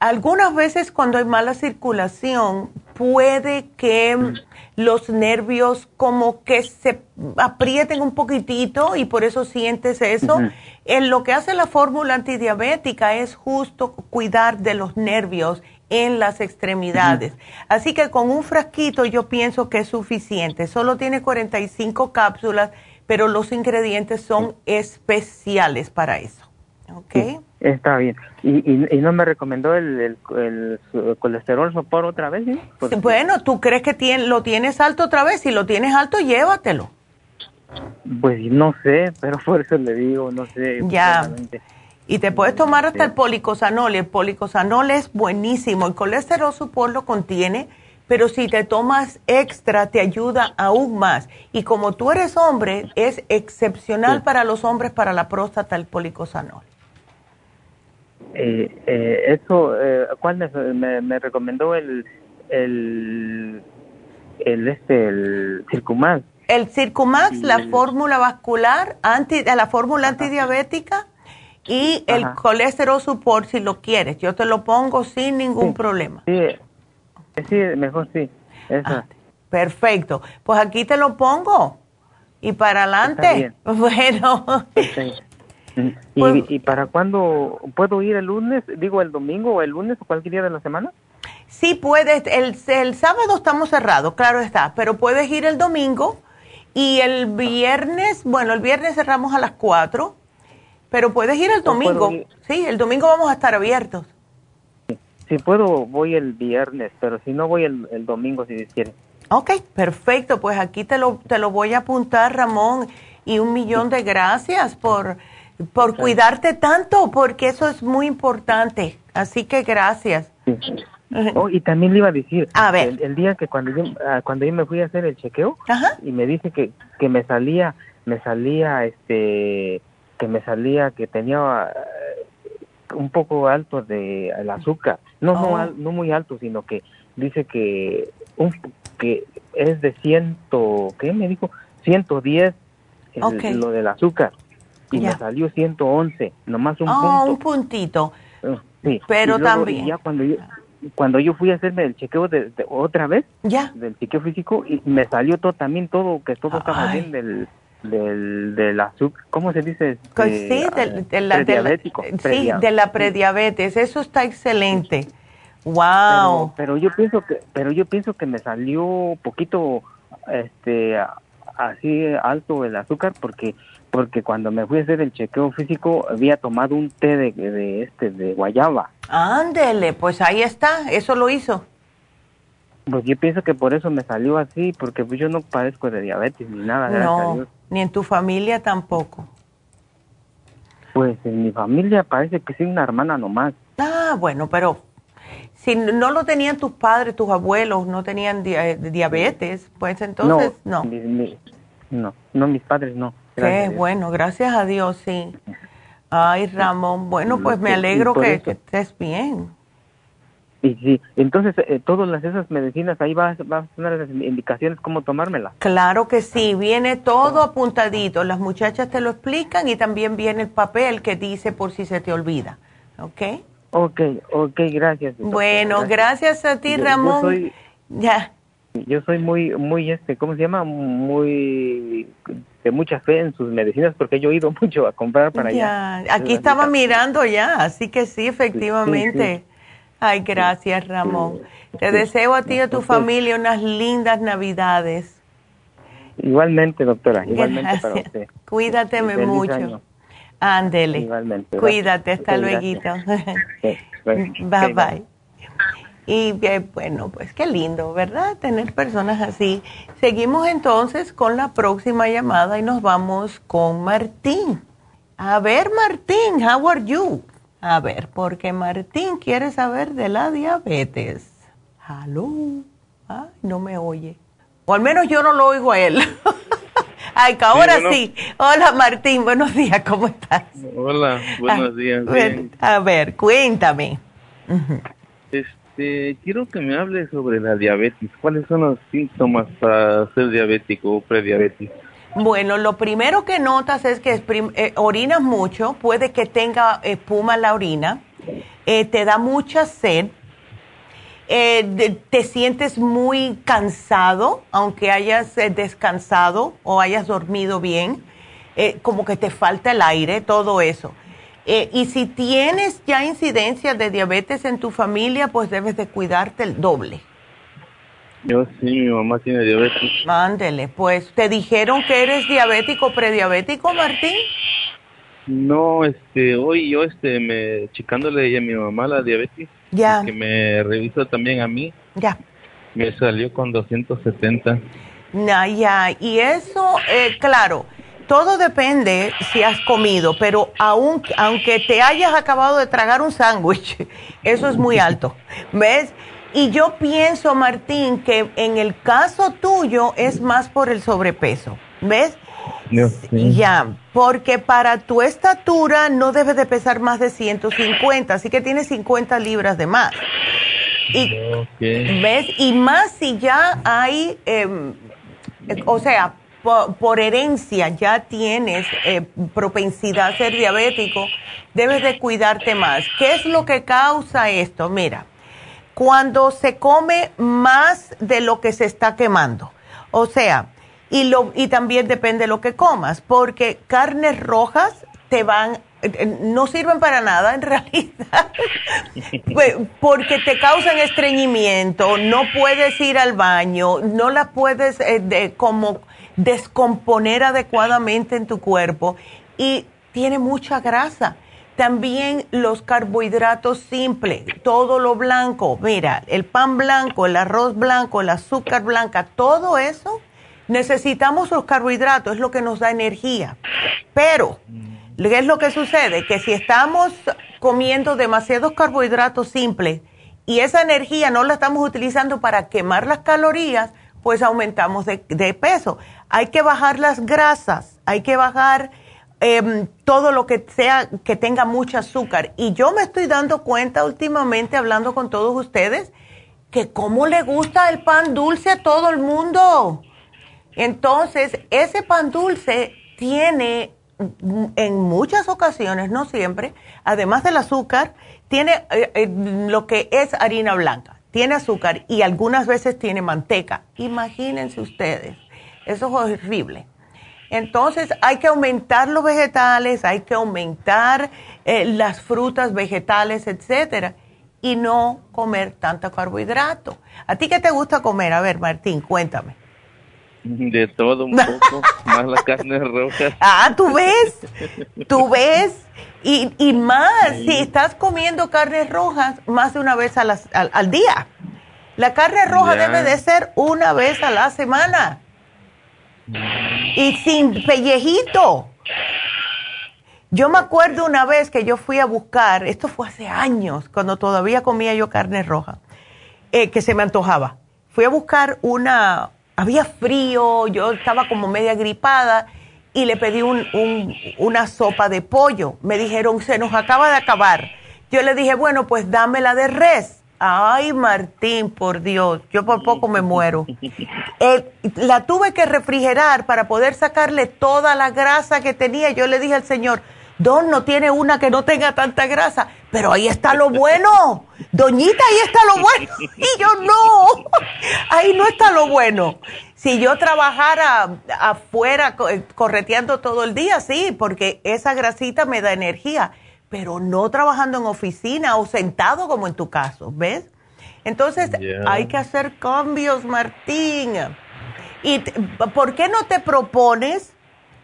algunas veces cuando hay mala circulación puede que mm, los nervios como que se aprieten un poquitito y por eso sientes eso. En lo que hace la fórmula antidiabética es justo cuidar de los nervios en las extremidades. Así que con un frasquito yo pienso que es suficiente. Solo tiene 45 cápsulas, pero los ingredientes son especiales para eso. ¿Ok? Está bien. ¿Y, y, y no me recomendó el, el, colesterol sopor otra vez? ¿sí? Porque- Bueno, ¿tú crees que tien- lo tienes alto otra vez? Si lo tienes alto, llévatelo. Pues no sé, pero [laughs] por eso le digo, no sé. Ya. Y te puedes tomar hasta el policosanol. y El policosanol es buenísimo. El colesterol supor lo contiene, pero si te tomas extra te ayuda aún más. Y como tú eres hombre, es excepcional Sí. para los hombres para la próstata el policosanol. Eh, eh, eso, eh, ¿cuál me, me, me recomendó el, el, el, este, el Circumax? El Circumax, la fórmula vascular, anti, la fórmula antidiabética y el Ajá. colesterol support si lo quieres. Yo te lo pongo sin ningún problema. Sí, eh, sí, mejor sí. Esa. Perfecto. Pues aquí te lo pongo. Y para adelante. [laughs] Bueno. ¿Y, Pues- ¿Y para cuándo puedo ir el lunes? Digo, el domingo o el lunes o cualquier día de la semana? Sí puedes, el, el sábado estamos cerrados, claro está, pero puedes ir el domingo y el viernes, bueno, el viernes cerramos a las 4, pero puedes ir el domingo. Sí, el domingo vamos a estar abiertos. Si puedo, voy el viernes, pero si no, voy el, el domingo si quiere. Ok, perfecto. Pues aquí te lo, te lo voy a apuntar, Ramón. Y un millón de gracias por, por cuidarte tanto, porque eso es muy importante. Así que gracias. Oh, y también le iba a decir, A ver. El, el día que cuando yo, ah, cuando yo me fui a hacer el chequeo y me dice que, que me salía, me salía, este, que me salía, que tenía ah, un poco alto de el azúcar, no, no, Oh. al- no muy alto, sino que dice que un, que es de ciento, ¿qué me dijo? 110 el- Ok. lo del azúcar y me salió 111, nomás un Oh, punto. un puntito. Eh, Sí. Pero Y luego, también- y ya cuando yo, cuando yo fui a hacerme el chequeo de, de- otra vez, ya. del chequeo físico, y me salió todo también, todo, que todo estaba Ay. bien del, del, del azúcar, ¿cómo se dice? Pues Este, sí, ah, de, la, de la- prediabético, sí, predia- de la prediabetes. Eso está excelente. Pero, Wow. pero yo pienso que, pero yo pienso que me salió poquito, este, así alto el azúcar porque porque cuando me fui a hacer el chequeo físico había tomado un té de, de este de guayaba Ándele, pues ahí está. Eso lo hizo. Pues yo pienso que por eso me salió así, porque pues yo no padezco de diabetes ni nada, gracias a No, Dios. ni en tu familia tampoco. Pues en mi familia parece que sí, una hermana nomás. Ah, bueno, pero si no lo tenían tus padres, tus abuelos, no tenían eh, diabetes, pues entonces no. mi- mi- no, no, mis padres no. A Dios. bueno, gracias a Dios, sí. Ay, Ramón, bueno, pues me Sí, alegro que, estés bien. Y sí, entonces eh, todas las, esas medicinas, ahí va, va a tener las indicaciones cómo tomármelas. Claro que sí, viene todo apuntadito. Las muchachas te lo explican y también viene el papel que dice por si se te olvida. ¿Ok? Ok, ok, gracias. doctora, Bueno, gracias a ti, Yo- yo Ramón. soy- Ya. Yo soy muy, muy, este, ¿cómo se llama? Muy, de mucha fe en sus medicinas porque yo he ido [laughs] mucho a comprar para Ya, allá. aquí estaba mirando ya, así que sí, efectivamente. Ay, gracias, Ramón. Te deseo a ti y a tu familia unas lindas Navidades. Igualmente, doctora, igualmente para Gracias. usted. Cuídateme Feliz mucho. año. Ándele. Igualmente. Cuídate, hasta luego. Sí, [laughs] Bye ok, bye. Y eh, bueno, pues qué lindo, ¿verdad? Tener personas así. Seguimos entonces con la próxima llamada y nos vamos con Martín. A ver, Martín, how are you? A ver, porque Martín quiere saber de la diabetes. Aló. Ay, no me oye. O al menos yo no lo oigo a él. [laughs] Ay, ahora bueno. sí. Hola, Martín, buenos días, ¿cómo estás? Hola, buenos Ah, días. A ver, cuéntame. Este, quiero que me hable sobre la diabetes. ¿Cuáles son los síntomas para ser diabético o prediabético? Bueno, lo primero que notas es que eh, orinas mucho, puede que tenga espuma la orina, eh, te da mucha sed, eh, de- te sientes muy cansado, aunque hayas eh, descansado o hayas dormido bien, eh, como que te falta el aire, todo eso. Eh, y si tienes ya incidencias de diabetes en tu familia, pues debes de cuidarte el doble. Yo sí, mi mamá tiene diabetes. Mándele, pues, ¿te dijeron que eres diabético o prediabético, Martín? No, este, hoy yo, este, me, checándole a mi mamá la diabetes, Ya, que me revisó también a mí, ya. me salió con 270. Na, ya, y eso, eh, claro, todo depende si has comido, pero aun, aunque te hayas acabado de tragar un sándwich, [laughs] eso es muy alto, [laughs] ¿ves? Y yo pienso, Martín, que en el caso tuyo es más por el sobrepeso, ¿ves? Ya, porque para tu estatura no debes de pesar más de 150, así que tienes 50 libras de más. Y. ¿Ves? Y más si ya hay, em, eh, o sea, po- por, herencia ya tienes eh, propensidad a ser diabético, debes de cuidarte más. ¿Qué es lo que causa esto? Mira, cuando se come más de lo que se está quemando. O sea, y, lo, y también depende de lo que comas, porque carnes rojas te van eh, no sirven para nada en [laughs] realidad, pues, porque te causan estreñimiento, no puedes ir al baño, no las puedes eh, como descomponer adecuadamente en tu cuerpo y tiene mucha grasa. También los carbohidratos simples, todo lo blanco, mira, el pan blanco, el arroz blanco, el azúcar blanca, todo eso, necesitamos los carbohidratos, es lo que nos da energía. Pero, ¿qué es lo que sucede? Que si estamos comiendo demasiados carbohidratos simples y esa energía no la estamos utilizando para quemar las calorías, pues aumentamos de, peso. Hay que bajar las grasas, hay que bajar Em, todo lo que sea que tenga mucho azúcar. Y yo me estoy dando cuenta últimamente, hablando con todos ustedes, que cómo le gusta el pan dulce a todo el mundo. Entonces, ese pan dulce tiene en muchas ocasiones, no siempre, además del azúcar, tiene eh, eh, lo que es harina blanca, tiene azúcar y algunas veces tiene manteca. Imagínense ustedes, eso es horrible. Entonces hay que aumentar los vegetales, hay que aumentar eh, las frutas, vegetales, etcétera, y no comer tanto carbohidrato. ¿A ti qué te gusta comer? A ver, Martín, cuéntame. De todo un [laughs] poco, más las carnes rojas. Ah, tú ves, tú [laughs] ves. Y, y más, si estás comiendo carnes rojas más de una vez al, al, día. La carne roja debe de ser una vez a la semana y sin pellejito. Yo me acuerdo una vez que yo fui a buscar, esto fue hace años, cuando todavía comía yo carne roja, eh, que se me antojaba. Fui a buscar una, había frío, yo estaba como media gripada y le pedí un, una sopa de pollo. Me dijeron, se nos acaba de acabar. Yo le dije, bueno, pues dámela de res. Ay, Martín, por Dios, yo por poco me muero. Eh, la tuve que refrigerar para poder sacarle toda la grasa que tenía. Yo le dije al señor, Don, no tiene una que no tenga tanta grasa, pero ahí está lo bueno. Doñita, ahí está lo bueno. Y yo no, ahí no está lo bueno. Si yo trabajara afuera correteando todo el día, sí, porque esa grasita me da energía pero no trabajando en oficina o sentado como en tu caso, ¿ves? Entonces hay que hacer cambios, Martín. ¿Y por qué no te propones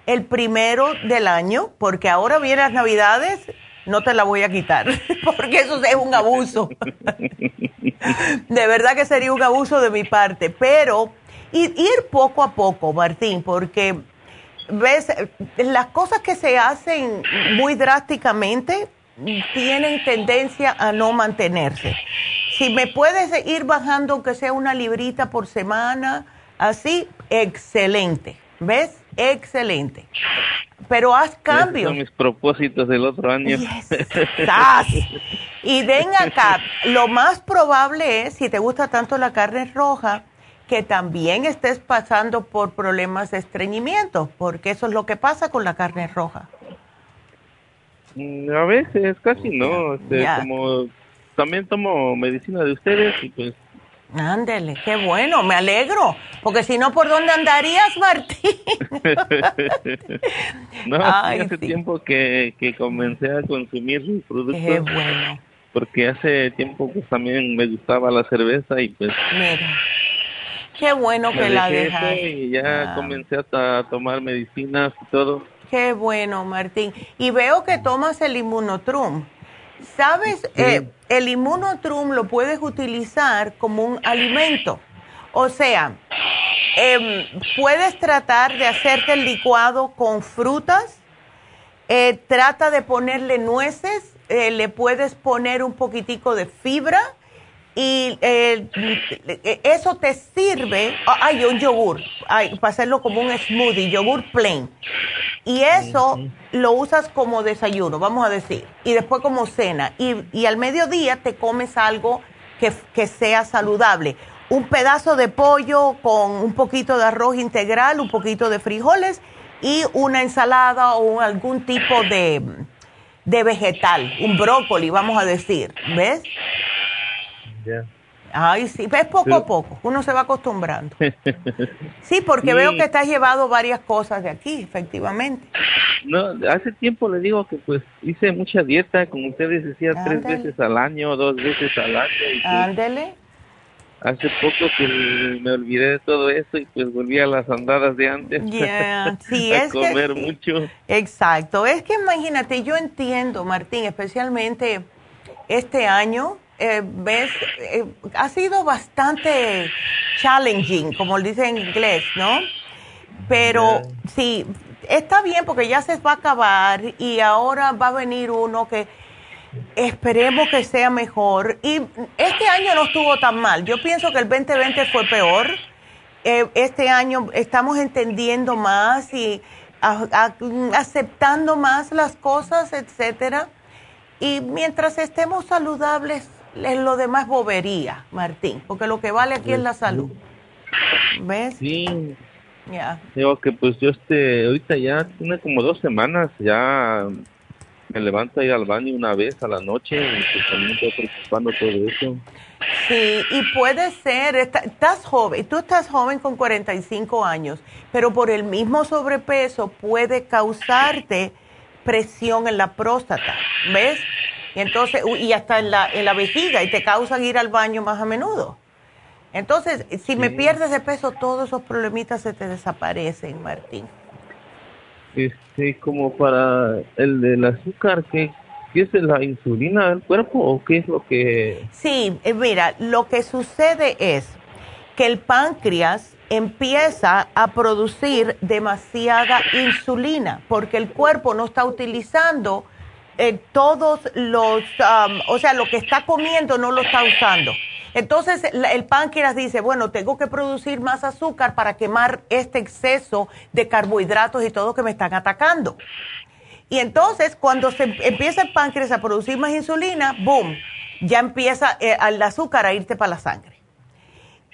el primero del año? Porque ahora vienen las navidades, no te la voy a quitar, [laughs] porque eso es un abuso. [laughs] de verdad que sería un abuso de mi parte, pero ir poco a poco, Martín, porque ves, las cosas que se hacen muy drásticamente tienen tendencia a no mantenerse. Si me puedes ir bajando, aunque sea una librita por semana, así, excelente. ¿Ves? Excelente. Pero haz cambios. Son mis propósitos del otro año. [laughs] y ven acá, lo más probable es, si te gusta tanto la carne roja, que también estés pasando por problemas de estreñimiento, porque eso es lo que pasa con la carne roja. Mm, a veces, casi no. Este, como también tomo medicina de ustedes y pues... Ándele, qué bueno, me alegro, porque si no, ¿por dónde andarías, Martín? [laughs] no, hace tiempo que, que comencé a consumir sus productos. Qué bueno. Porque hace tiempo pues también me gustaba la cerveza y pues... Mira Qué bueno que la dejaste. Y ya ah. comencé a tomar medicinas y todo. Qué bueno, Martín. Y veo que tomas el inmunotrum. ¿Sabes? Eh, el inmunotrum lo puedes utilizar como un alimento. O sea, em, puedes tratar de hacerte el licuado con frutas. Eh, trata de ponerle nueces. Eh, le puedes poner un poquitico de fibra y eh, eso te sirve, hay un yogur, para hacerlo como un smoothie, yogur plain. Y eso lo usas como desayuno, vamos a decir, y después como cena. Y, al mediodía te comes algo que, que sea saludable. Un pedazo de pollo con un poquito de arroz integral, un poquito de frijoles y una ensalada o algún tipo de, de vegetal, un brócoli, vamos a decir, ¿ves? Ay, sí, ves poco a poco, uno se va acostumbrando. [laughs] Sí, porque veo que has llevado varias cosas de aquí, efectivamente. No, hace tiempo le digo que pues hice mucha dieta, como ustedes decían, tres veces al año, dos veces al año. Pues, Ándele. hace poco que me olvidé de todo esto y pues volví a las andadas de antes. sí, [laughs] a comer mucho. Exacto, es que imagínate, yo entiendo, Martín, especialmente este año, eh, ves, eh, ha sido bastante challenging, como dice en inglés, ¿no? Pero sí, está bien porque ya se va a acabar y ahora va a venir uno que esperemos que sea mejor. Y este año no estuvo tan mal. Yo pienso que el 2020 fue peor. Eh, este año estamos entendiendo más y aceptando más las cosas, etcétera. Y mientras estemos saludables, es lo demás bobería, Martín, porque lo que vale aquí es la salud. ¿Ves? Sí. Ya. Digo que pues yo este, ahorita ya tiene como dos semanas, ya me levanto ahí al baño una vez a la noche y pues también estoy preocupando todo eso. Sí, y puede ser, estás joven, tú estás joven con 45 años, pero por el mismo sobrepeso puede causarte presión en la próstata, ¿ves? Y entonces, y hasta en la, en la vejiga, y te causan ir al baño más a menudo. Entonces, si me pierdes de peso, todos esos problemitas se te desaparecen, Martín. Este, como para el del azúcar, ¿qué, ¿qué es la insulina del cuerpo o qué es lo que...? Sí, eh, mira, lo que sucede es que el páncreas empieza a producir demasiada insulina porque el cuerpo no está utilizando eh, todos los, o sea, lo que está comiendo no lo está usando. Entonces el páncreas dice, bueno, tengo que producir más azúcar para quemar este exceso de carbohidratos y todo que me están atacando. Y entonces cuando se empieza el páncreas a producir más insulina, boom, ya empieza eh, el azúcar a irte para la sangre.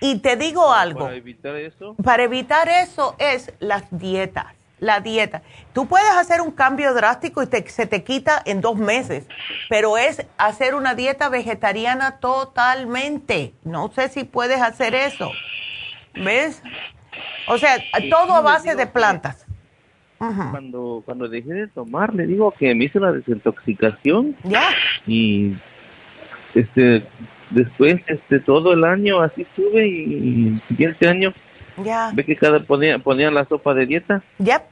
Y te digo algo. ¿Para evitar eso? Para evitar eso es las dietas la dieta. Tú puedes hacer un cambio drástico y se te quita en dos meses, pero es hacer una dieta vegetariana totalmente. No sé si puedes hacer eso. ¿Ves? O sea, todo a base de plantas. Cuando, cuando dejé de tomar, le digo que me hice una desintoxicación. Ya. Y este después este todo el año así estuve y, el siguiente año ya. ve que cada ponía, ponían la sopa de dieta. Ya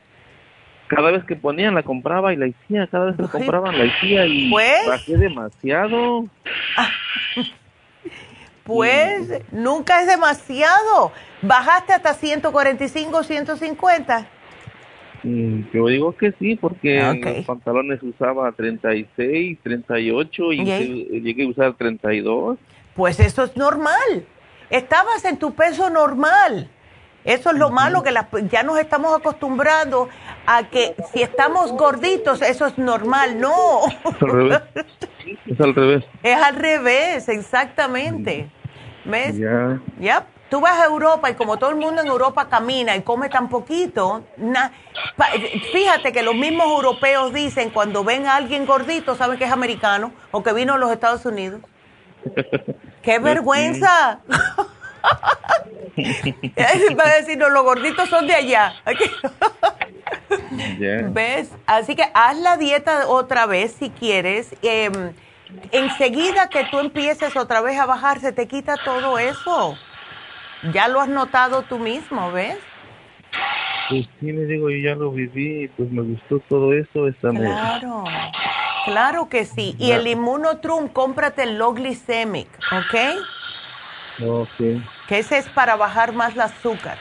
cada vez que ponían la compraba y la hacía, cada vez que compraban la hacía y pues, bajé demasiado. [laughs] pues nunca es demasiado. Bajaste hasta 145, 150. Mm, yo digo que sí, porque en los pantalones usaba 36, 38 y, y llegué a usar 32. Pues eso es normal. Estabas en tu peso normal. Eso es lo malo, que ya nos estamos acostumbrando a que si estamos gorditos, eso es normal. No. Es al revés. [laughs] Es al revés, exactamente. ¿Ves? Ya. Tú vas a Europa y como todo el mundo en Europa camina y come tan poquito, fíjate que los mismos europeos dicen cuando ven a alguien gordito, saben que es americano o que vino a los Estados Unidos. [laughs] ¡Qué vergüenza! [laughs] [laughs] Va a decir, no, los gorditos son de allá. ¿Ves? Así que haz la dieta otra vez si quieres. Em, enseguida que tú empieces otra vez a bajar, se te quita todo eso. Ya lo has notado tú mismo, ¿ves? Pues sí, me digo, yo ya lo viví, pues me gustó todo eso. claro, claro que sí. Y el Immunotrum, cómprate el low glycemic, ¿ok? Que ese es para bajar más el azúcar.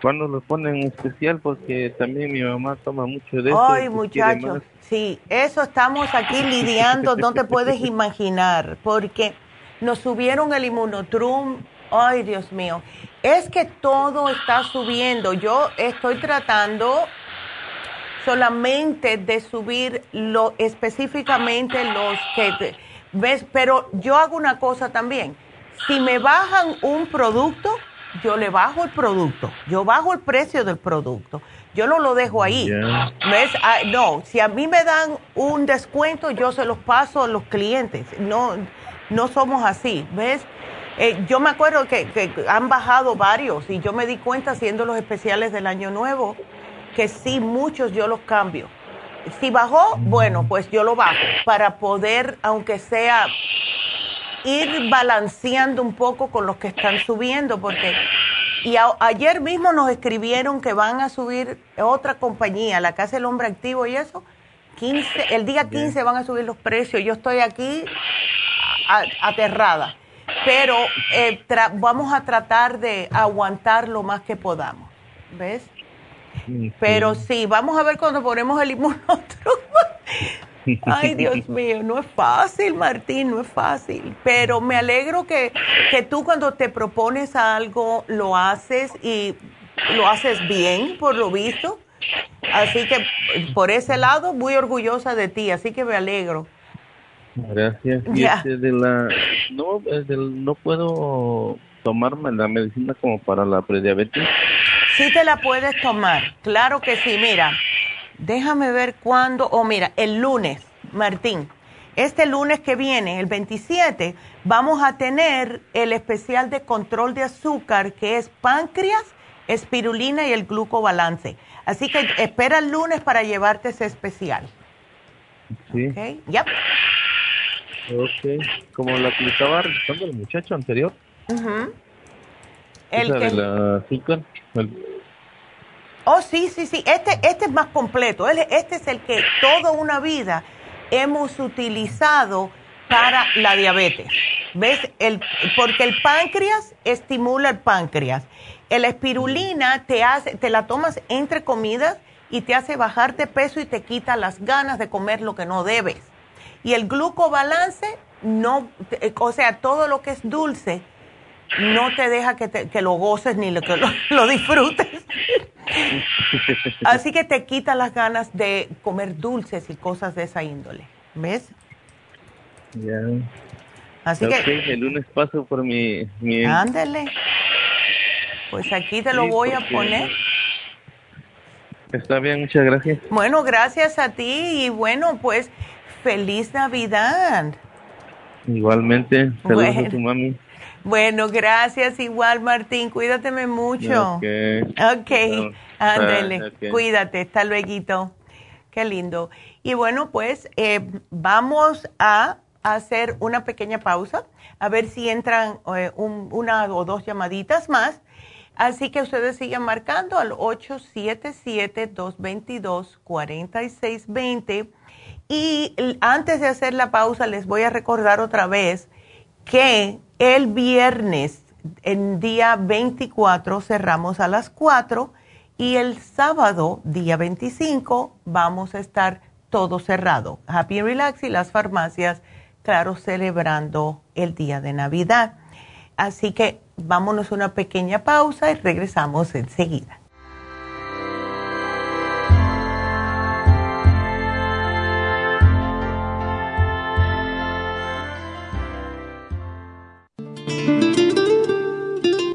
¿Cuándo lo ponen en especial? Porque también mi mamá toma mucho de eso. Ay, muchachos, sí, eso estamos aquí lidiando, no te puedes [laughs] imaginar, porque nos subieron el inmunotrum, ay, Dios mío, es que todo está subiendo. Yo estoy tratando solamente de subir lo específicamente los que ves, pero yo hago una cosa también. Si me bajan un producto, yo le bajo el producto, yo bajo el precio del producto, yo no lo dejo ahí. ¿Ves? Ah, no, si a mí me dan un descuento, yo se los paso a los clientes. No, no somos así, ¿ves? Eh, yo me acuerdo que, que, han bajado varios y yo me di cuenta haciendo los especiales del Año Nuevo que sí, muchos yo los cambio. Si bajó, bueno, pues yo lo bajo para poder, aunque sea, ir balanceando un poco con los que están subiendo, porque y ayer mismo nos escribieron que van a subir otra compañía, la Casa del Hombre Activo y eso. 15, el día 15 van a subir los precios. Yo estoy aquí aterrada. Pero eh, vamos a tratar de aguantar lo más que podamos. ¿Ves? Pero sí, vamos a ver cuando ponemos el inmunotro. Ay, [laughs] Dios mío, no es fácil, Martín, no es fácil. Pero me alegro que, que tú cuando te propones algo lo haces y lo haces bien, por lo visto. Así que por ese lado, muy orgullosa de ti, así que me alegro. Gracias. Y este de la, no, no puedo tomarme la medicina como para la prediabetes. Sí te la puedes tomar, claro que sí. Mira, déjame ver cuándo, o mira, el lunes, Martín, este lunes que viene, el 27, vamos a tener el especial de control de azúcar que es páncreas, espirulina y el glucobalance. Así que espera el lunes para llevarte ese especial. Sí. Ok, yep. Ok, como la que le estaba el muchacho anterior. El que... la azúcar. Oh, sí, sí, sí. Este, este es más completo. Este es el que toda una vida hemos utilizado para la diabetes. ¿Ves? El, porque el páncreas estimula el páncreas. La espirulina te, hace, te la tomas entre comidas y te hace bajar de peso y te quita las ganas de comer lo que no debes. Y el glucobalance, no, o sea, todo lo que es dulce, no te deja que, te, que lo goces ni lo, que [laughs] lo, disfrutes. Así que te quita las ganas de comer dulces y cosas de esa índole. ¿Ves? Ya. Así que. El lunes paso por mi. mi... Ándale. Pues aquí te lo voy a poner. Está bien, muchas gracias. Bueno, gracias a ti y bueno, pues feliz Navidad. Igualmente, saludos a tu mami. Bueno, gracias igual Martín, cuídateme mucho. Ok. Ok, ándele, cuídate, hasta luego. Qué lindo. Y bueno, pues eh, vamos a hacer una pequeña pausa, a ver si entran eh, una o dos llamaditas más Así que ustedes sigan marcando al 877-222-4620. Y antes de hacer la pausa, les voy a recordar otra vez que el viernes, en día 24, cerramos a las 4 y el sábado, día 25, vamos a estar todo cerrado. Happy Relax y las farmacias, claro, celebrando el día de Navidad. Así que vámonos a una pequeña pausa y regresamos enseguida.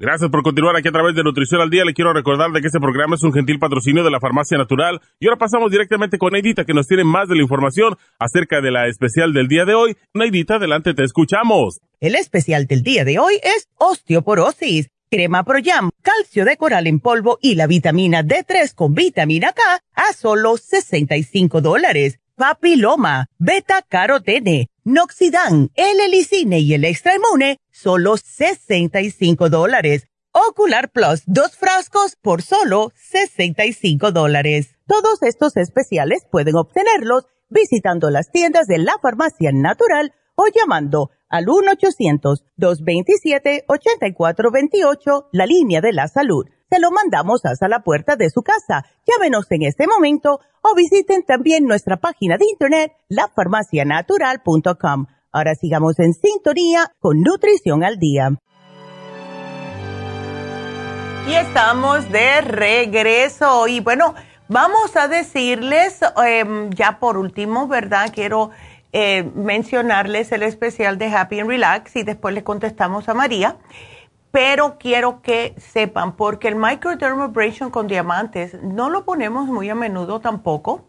Gracias por continuar aquí a través de Nutrición al Día. Le quiero recordar de que este programa es un gentil patrocinio de la Farmacia Natural. Y ahora pasamos directamente con Neidita, que nos tiene más de la información acerca de la especial del día de hoy. Neidita, adelante, te escuchamos. El especial del día de hoy es osteoporosis Crema Pro calcio de coral en polvo y la vitamina D3 con vitamina K a solo 65 dólares. Papiloma, beta carotene, noxidan, L-licine y el extra inmune, solo 65 dólares. Ocular Plus, dos frascos por solo 65 dólares. Todos estos especiales pueden obtenerlos visitando las tiendas de la farmacia natural o llamando al 1-800-227-8428, la línea de la salud. Se lo mandamos hasta la puerta de su casa. Llámenos en este momento o visiten también nuestra página de internet, lafarmacianatural.com. Ahora sigamos en sintonía con Nutrición al Día. Y estamos de regreso. Y bueno, vamos a decirles, em, ya por último, ¿verdad? Quiero eh, mencionarles el especial de Happy and Relax y después le contestamos a María. Pero quiero que sepan, porque el microdermabrasion con diamantes no lo ponemos muy a menudo tampoco,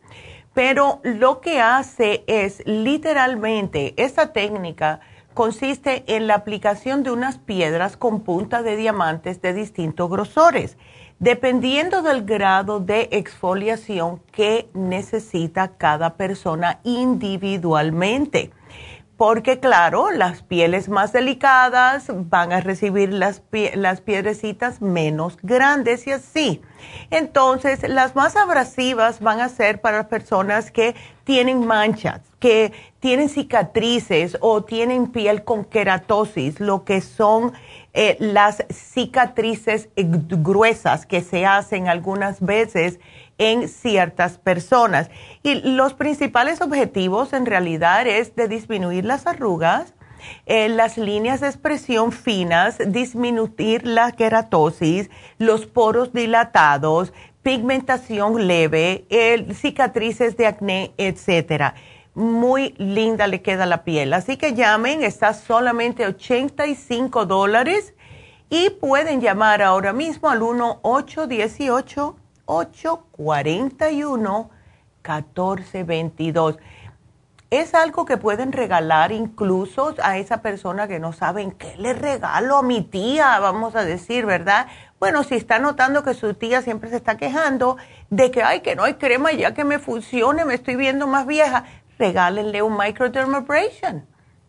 pero lo que hace es literalmente, esta técnica consiste en la aplicación de unas piedras con punta de diamantes de distintos grosores dependiendo del grado de exfoliación que necesita cada persona individualmente. Porque claro, las pieles más delicadas van a recibir las, piedrecitas menos grandes y así. Entonces, las más abrasivas van a ser para personas que tienen manchas, que tienen cicatrices o tienen piel con queratosis, lo que son eh, las cicatrices gruesas que se hacen algunas veces en ciertas personas. Y los principales objetivos en realidad es de disminuir las arrugas, eh, las líneas de expresión finas, disminuir la queratosis, los poros dilatados, pigmentación leve, cicatrices de acné, etcétera muy linda le queda la piel. Así que llamen, está solamente 85 dólares y pueden llamar ahora mismo al 1-818-841-1422. Es algo que pueden regalar incluso a esa persona que no saben qué le regalo a mi tía, vamos a decir, ¿verdad? Bueno, si está notando que su tía siempre se está quejando de que, ay, que no hay crema ya que me funcione, me estoy viendo más vieja, regálenle un microdermabrasion.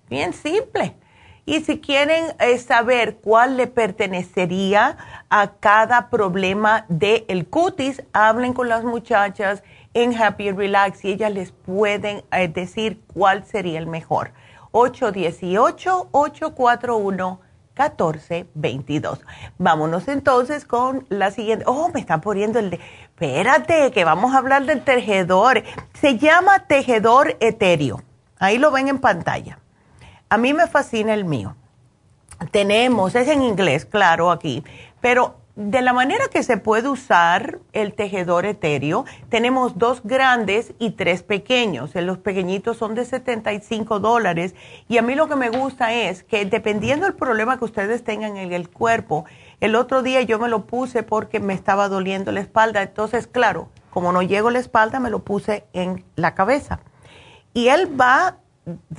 Bien simple. Y si quieren eh, saber cuál le pertenecería a cada problema del el cutis, hablen con las muchachas en Happy Relax y ellas les pueden eh, decir cuál sería el mejor. 818-841-1422. Vámonos entonces con la siguiente. Oh, me están poniendo el de espérate, que vamos a hablar del tejedor. Se llama tejedor etéreo. Ahí lo ven en pantalla. A mí me fascina el mío. Tenemos, es en inglés, claro, aquí, pero de la manera que se puede usar el tejedor etéreo, tenemos dos grandes y tres pequeños. Los pequeñitos son de 75 dólares y a mí lo que me gusta es que dependiendo del problema que ustedes tengan en el cuerpo, el otro día yo me lo puse porque me estaba doliendo la espalda. Entonces, claro, como no llego la espalda, me lo puse en la cabeza. Y él va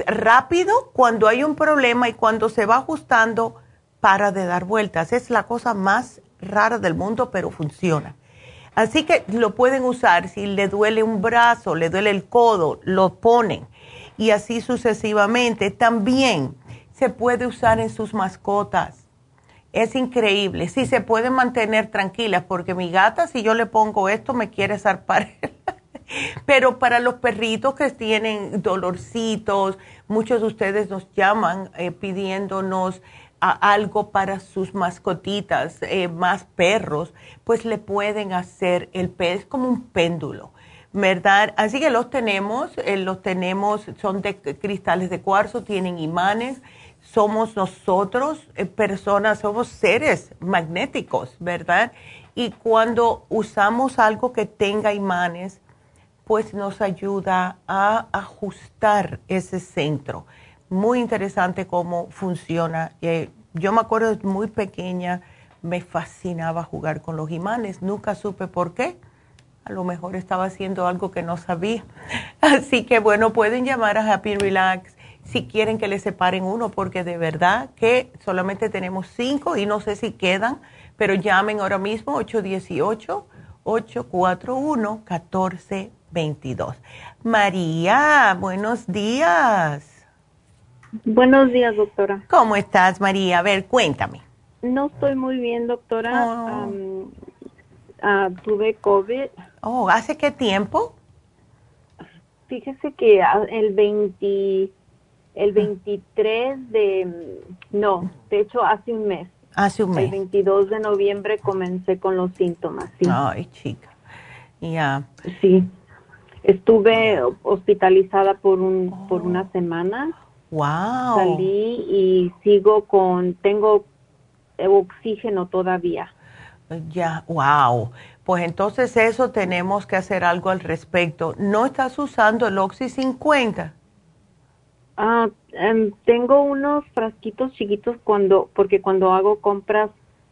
rápido cuando hay un problema y cuando se va ajustando, para de dar vueltas. Es la cosa más rara del mundo, pero funciona. Así que lo pueden usar. Si le duele un brazo, le duele el codo, lo ponen. Y así sucesivamente. También se puede usar en sus mascotas es increíble. Sí, se pueden mantener tranquilas porque mi gata, si yo le pongo esto, me quiere zarpar. [laughs] [laughs] Pero para los perritos que tienen dolorcitos, muchos de ustedes nos llaman eh, pidiéndonos algo para sus mascotitas, eh, más perros, pues le pueden hacer el pez como un péndulo. ¿Verdad? Así que los tenemos, eh, los tenemos, son de cristales de cuarzo, tienen imanes somos nosotros personas, somos seres magnéticos, ¿verdad? Y cuando usamos algo que tenga imanes, pues nos ayuda a ajustar ese centro. Muy interesante cómo funciona. Eh, yo me acuerdo muy pequeña, me fascinaba jugar con los imanes, nunca supe por qué. A lo mejor estaba haciendo algo que no sabía. [laughs] Así que bueno, pueden llamar a Happy Relax si quieren que le separen uno, porque de verdad que solamente tenemos cinco y no sé si quedan, pero llamen ahora mismo 818-841-1422. María, buenos días. Buenos días, doctora. ¿Cómo estás, María? A ver, cuéntame. No estoy muy bien, doctora. Oh. Ah, tuve COVID. Oh, ¿hace qué tiempo? Fíjese que el 20, el 23 de, no, de hecho hace un mes. Hace un mes. El 22 de noviembre comencé con los síntomas, sí. Ay, chica. Ya. Sí. Estuve hospitalizada por un, por una semana. Wow. Salí y sigo con, tengo oxígeno todavía. Ya, wow. Pues entonces eso tenemos que hacer algo al respecto. ¿No estás usando el Oxy 50? Ah, em, tengo unos frasquitos chiquitos cuando, porque cuando hago compras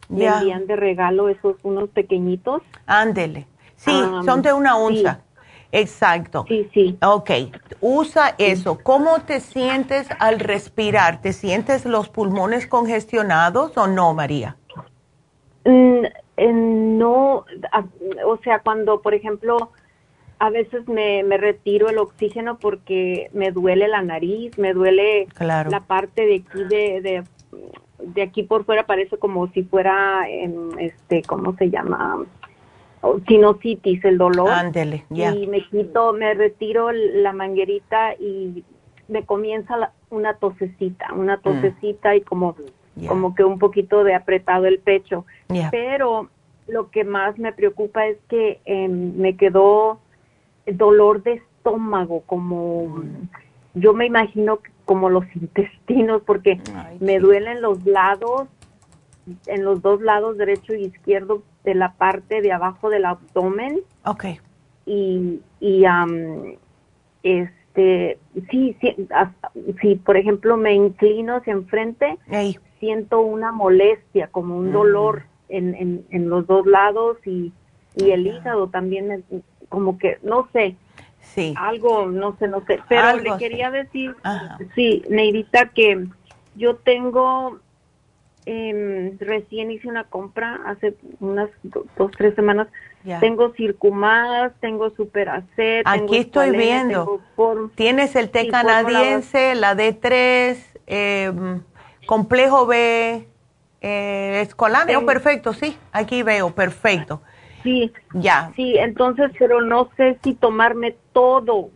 me envían de regalo esos unos pequeñitos. Ándele. Sí, son de una onza. Exacto. Sí, sí. Ok, usa eso. ¿Cómo te sientes al respirar? ¿Te sientes los pulmones congestionados o no, María? Mm, no, o sea, cuando, por ejemplo, a veces me, me, retiro el oxígeno porque me duele la nariz, me duele la parte de aquí de, de, aquí por fuera parece como si fuera, en, este, ¿cómo se llama? Sinusitis, el dolor. Ándele, ya. Y me quito, me retiro la manguerita y me comienza una tosecita, una mm. tosecita y como como que un poquito de apretado el pecho. Pero lo que más me preocupa es que em, me quedó dolor de estómago, como yo me imagino como los [laughs] intestinos, porque me duelen los lados, en los dos lados, derecho y izquierdo, de la parte de abajo del abdomen. Ok. Y, y este, sí, sí, si por ejemplo me inclino hacia enfrente, siento una molestia, como un dolor mm. en, en, los dos lados y, y el hígado también, como que, no sé. Sí. Algo, no sé, no sé. Pero le quería decir, sí, Neidita, que yo tengo, eh, recién hice una compra hace unas dos, tres semanas. Tengo Circumax, tengo Superacet. Aquí estoy viendo. Tienes el té canadiense, la D3, eh, complejo B, eh, perfecto, sí, aquí veo, perfecto. Sí, ya. Sí, entonces, pero no sé si tomarme todo,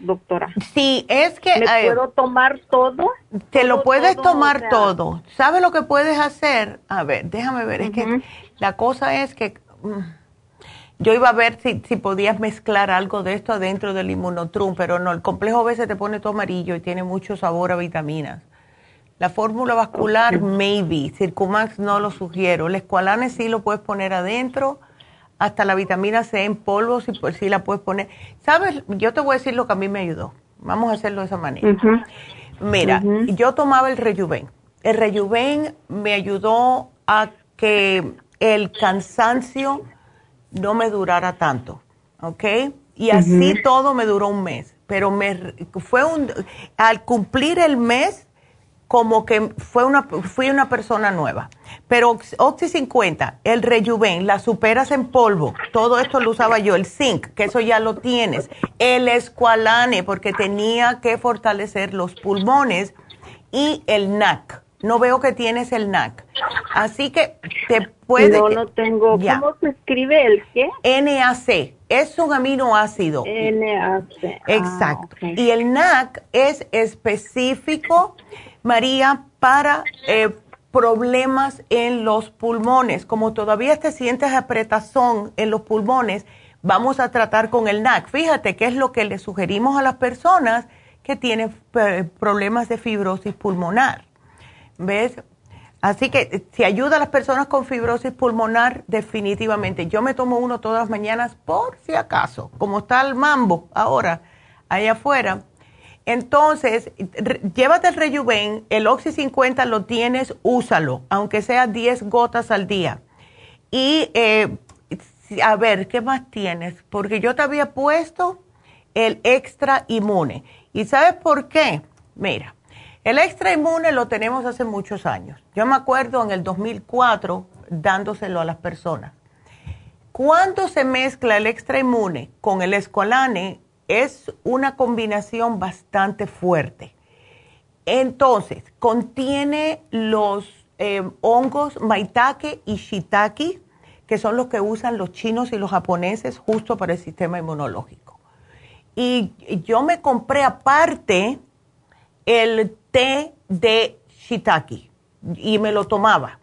doctora. Sí, es que... ¿Me eh, puedo tomar todo? Te lo puedes tomar todo. ¿Sabes lo que puedes hacer? A ver, déjame ver, es que la cosa es que... Mm, yo iba a ver si, si podías mezclar algo de esto dentro del inmunotrum, pero no, el complejo B se te pone todo amarillo y tiene mucho sabor a vitaminas. La fórmula vascular, maybe. Circumax no lo sugiero. El escualane sí lo puedes poner adentro. Hasta la vitamina C en polvo, si pues, sí la puedes poner. ¿Sabes? Yo te voy a decir lo que a mí me ayudó. Vamos a hacerlo de esa manera. Mira, yo tomaba el Rejuven. El Rejuven me ayudó a que el cansancio no me durara tanto. ¿Ok? Y así todo me duró un mes. Pero me fue un. Al cumplir el mes como que fue una, fui una persona nueva. Pero Oxy 50, el Rejuven, las superas en polvo, todo esto lo usaba yo, el zinc, que eso ya lo tienes, el escualane, porque tenía que fortalecer los pulmones, y el NAC. No veo que tienes el NAC. Así que te puede... No, no tengo. ¿Cómo se escribe el qué? NAC. Es un aminoácido. NAC. Exacto. Ah, y el NAC es específico María, para eh, problemas en los pulmones. Como todavía te sientes apretazón en los pulmones, vamos a tratar con el NAC. Fíjate qué es lo que le sugerimos a las personas que tienen eh, problemas de fibrosis pulmonar. ¿Ves? Así que eh, si ayuda a las personas con fibrosis pulmonar, definitivamente. Yo me tomo uno todas las mañanas por si acaso, como está el mambo ahora allá afuera. Entonces, llévate el Rejuven, el Oxy 50 lo tienes, úsalo, aunque sea 10 gotas al día. Y eh, a ver, ¿qué más tienes? Porque yo te había puesto el extra inmune. ¿Y sabes por qué? Mira, el extra inmune lo tenemos hace muchos años. Yo me acuerdo en el 2004 dándoselo a las personas. Cuando se mezcla el extra inmune con el escolane, es una combinación bastante fuerte. Entonces, contiene los eh, hongos maitake y shiitake, que son los que usan los chinos y los japoneses justo para el sistema inmunológico. Y yo me compré aparte el té de shiitake y me lo tomaba.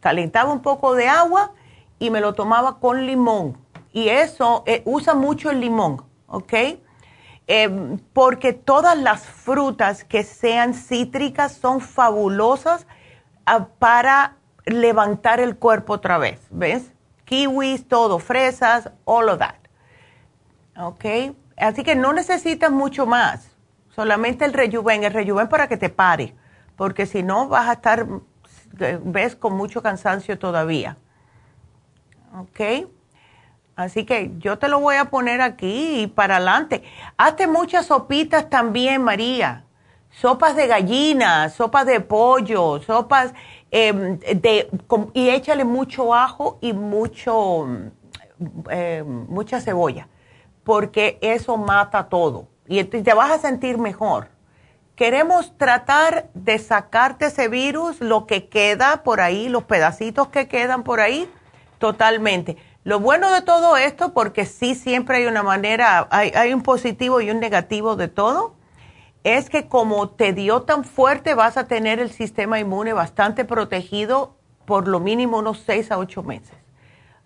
Calentaba un poco de agua y me lo tomaba con limón. Y eso eh, usa mucho el limón, ¿ok? Eh, porque todas las frutas que sean cítricas son fabulosas ah, para levantar el cuerpo otra vez, ¿ves? Kiwis, todo, fresas, all of that. ¿Ok? Así que no necesitas mucho más, solamente el rejuven, el rejuven para que te pare, porque si no vas a estar, ves, con mucho cansancio todavía. ¿Ok? Así que yo te lo voy a poner aquí y para adelante. Hazte muchas sopitas también, María. Sopas de gallina, sopas de pollo, sopas em, de... y échale mucho ajo y mucho, em, mucha cebolla, porque eso mata todo. Y te vas a sentir mejor. Queremos tratar de sacarte ese virus, lo que queda por ahí, los pedacitos que quedan por ahí, totalmente lo bueno de todo esto, porque sí siempre hay una manera, hay, un positivo y un negativo de todo, es que como te dio tan fuerte, vas a tener el sistema inmune bastante protegido por lo mínimo unos seis a ocho meses.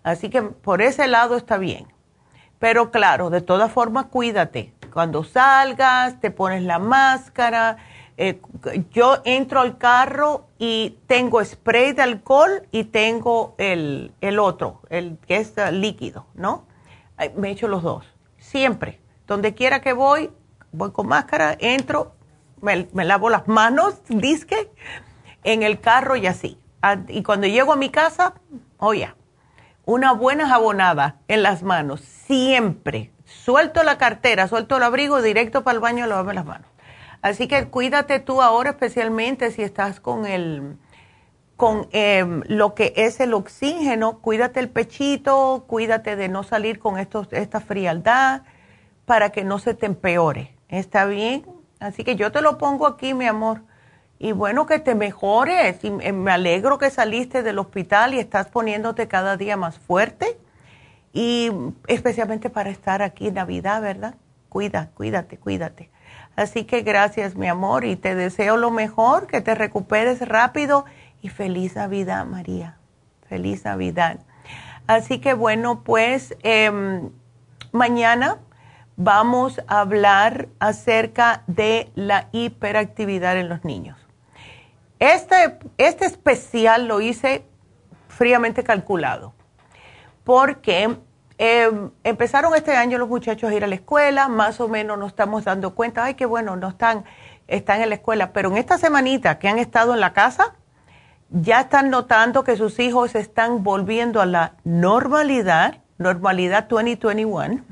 Así que por ese lado está bien. Pero claro, de todas formas, cuídate. Cuando salgas, te pones la máscara, eh, yo entro al carro y tengo spray de alcohol y tengo el, otro, el que es líquido, ¿no? Me echo los dos, siempre. Donde quiera que voy, voy con máscara, entro, me, lavo las manos, disque, en el carro y así. Ah, y cuando llego a mi casa, oye, una buena jabonada en las manos, siempre. Suelto la cartera, suelto el abrigo, directo para el baño lavarme las manos. Así que cuídate tú ahora, especialmente si estás con el con em, lo que es el oxígeno, cuídate el pechito, cuídate de no salir con estos, esta frialdad para que no se te empeore. ¿Está bien? Así que yo te lo pongo aquí, mi amor. Y bueno, que te mejores. Y me alegro que saliste del hospital y estás poniéndote cada día más fuerte. Y especialmente para estar aquí en Navidad, ¿verdad? Cuida, cuídate, cuídate. Así que gracias, mi amor, y te deseo lo mejor, que te recuperes rápido y feliz Navidad, María. Feliz Navidad. Así que bueno, pues em, mañana vamos a hablar acerca de la hiperactividad en los niños. Este, este especial lo hice fríamente calculado, porque Em, empezaron este año los muchachos a ir a la escuela, más o menos nos estamos dando cuenta, ay, qué bueno, no están, están en la escuela, pero en esta semanita que han estado en la casa, ya están notando que sus hijos están volviendo a la normalidad, normalidad 2021,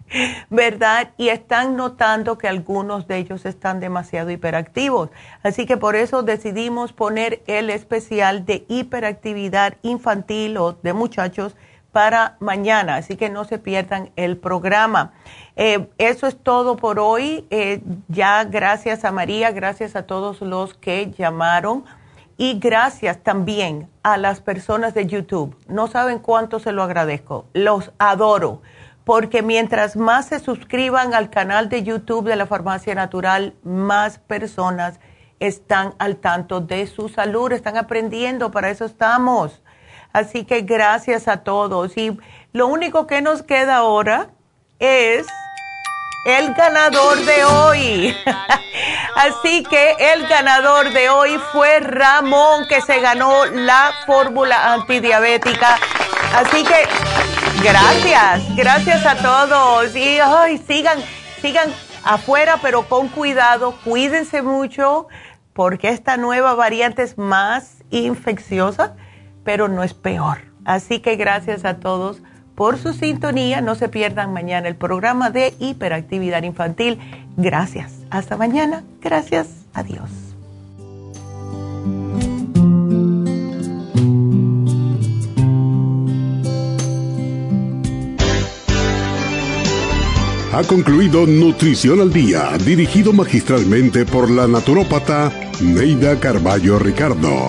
[laughs] ¿verdad? Y están notando que algunos de ellos están demasiado hiperactivos. Así que por eso decidimos poner el especial de hiperactividad infantil o de muchachos para mañana, así que no se pierdan el programa. Eh, eso es todo por hoy. Eh, ya gracias a María, gracias a todos los que llamaron y gracias también a las personas de YouTube. No saben cuánto se lo agradezco. Los adoro porque mientras más se suscriban al canal de YouTube de la Farmacia Natural, más personas están al tanto de su salud, están aprendiendo, para eso estamos. Así que gracias a todos. Y lo único que nos queda ahora es el ganador de hoy. [laughs] Así que el ganador de hoy fue Ramón, que se ganó la fórmula antidiabética. Así que gracias, gracias a todos. Y ay, sigan, sigan afuera, pero con cuidado, cuídense mucho, porque esta nueva variante es más infecciosa pero no es peor. Así que gracias a todos por su sintonía. No se pierdan mañana el programa de hiperactividad infantil. Gracias. Hasta mañana. Gracias. Adiós. Ha concluido Nutrición al Día, dirigido magistralmente por la naturópata Neida Carballo Ricardo.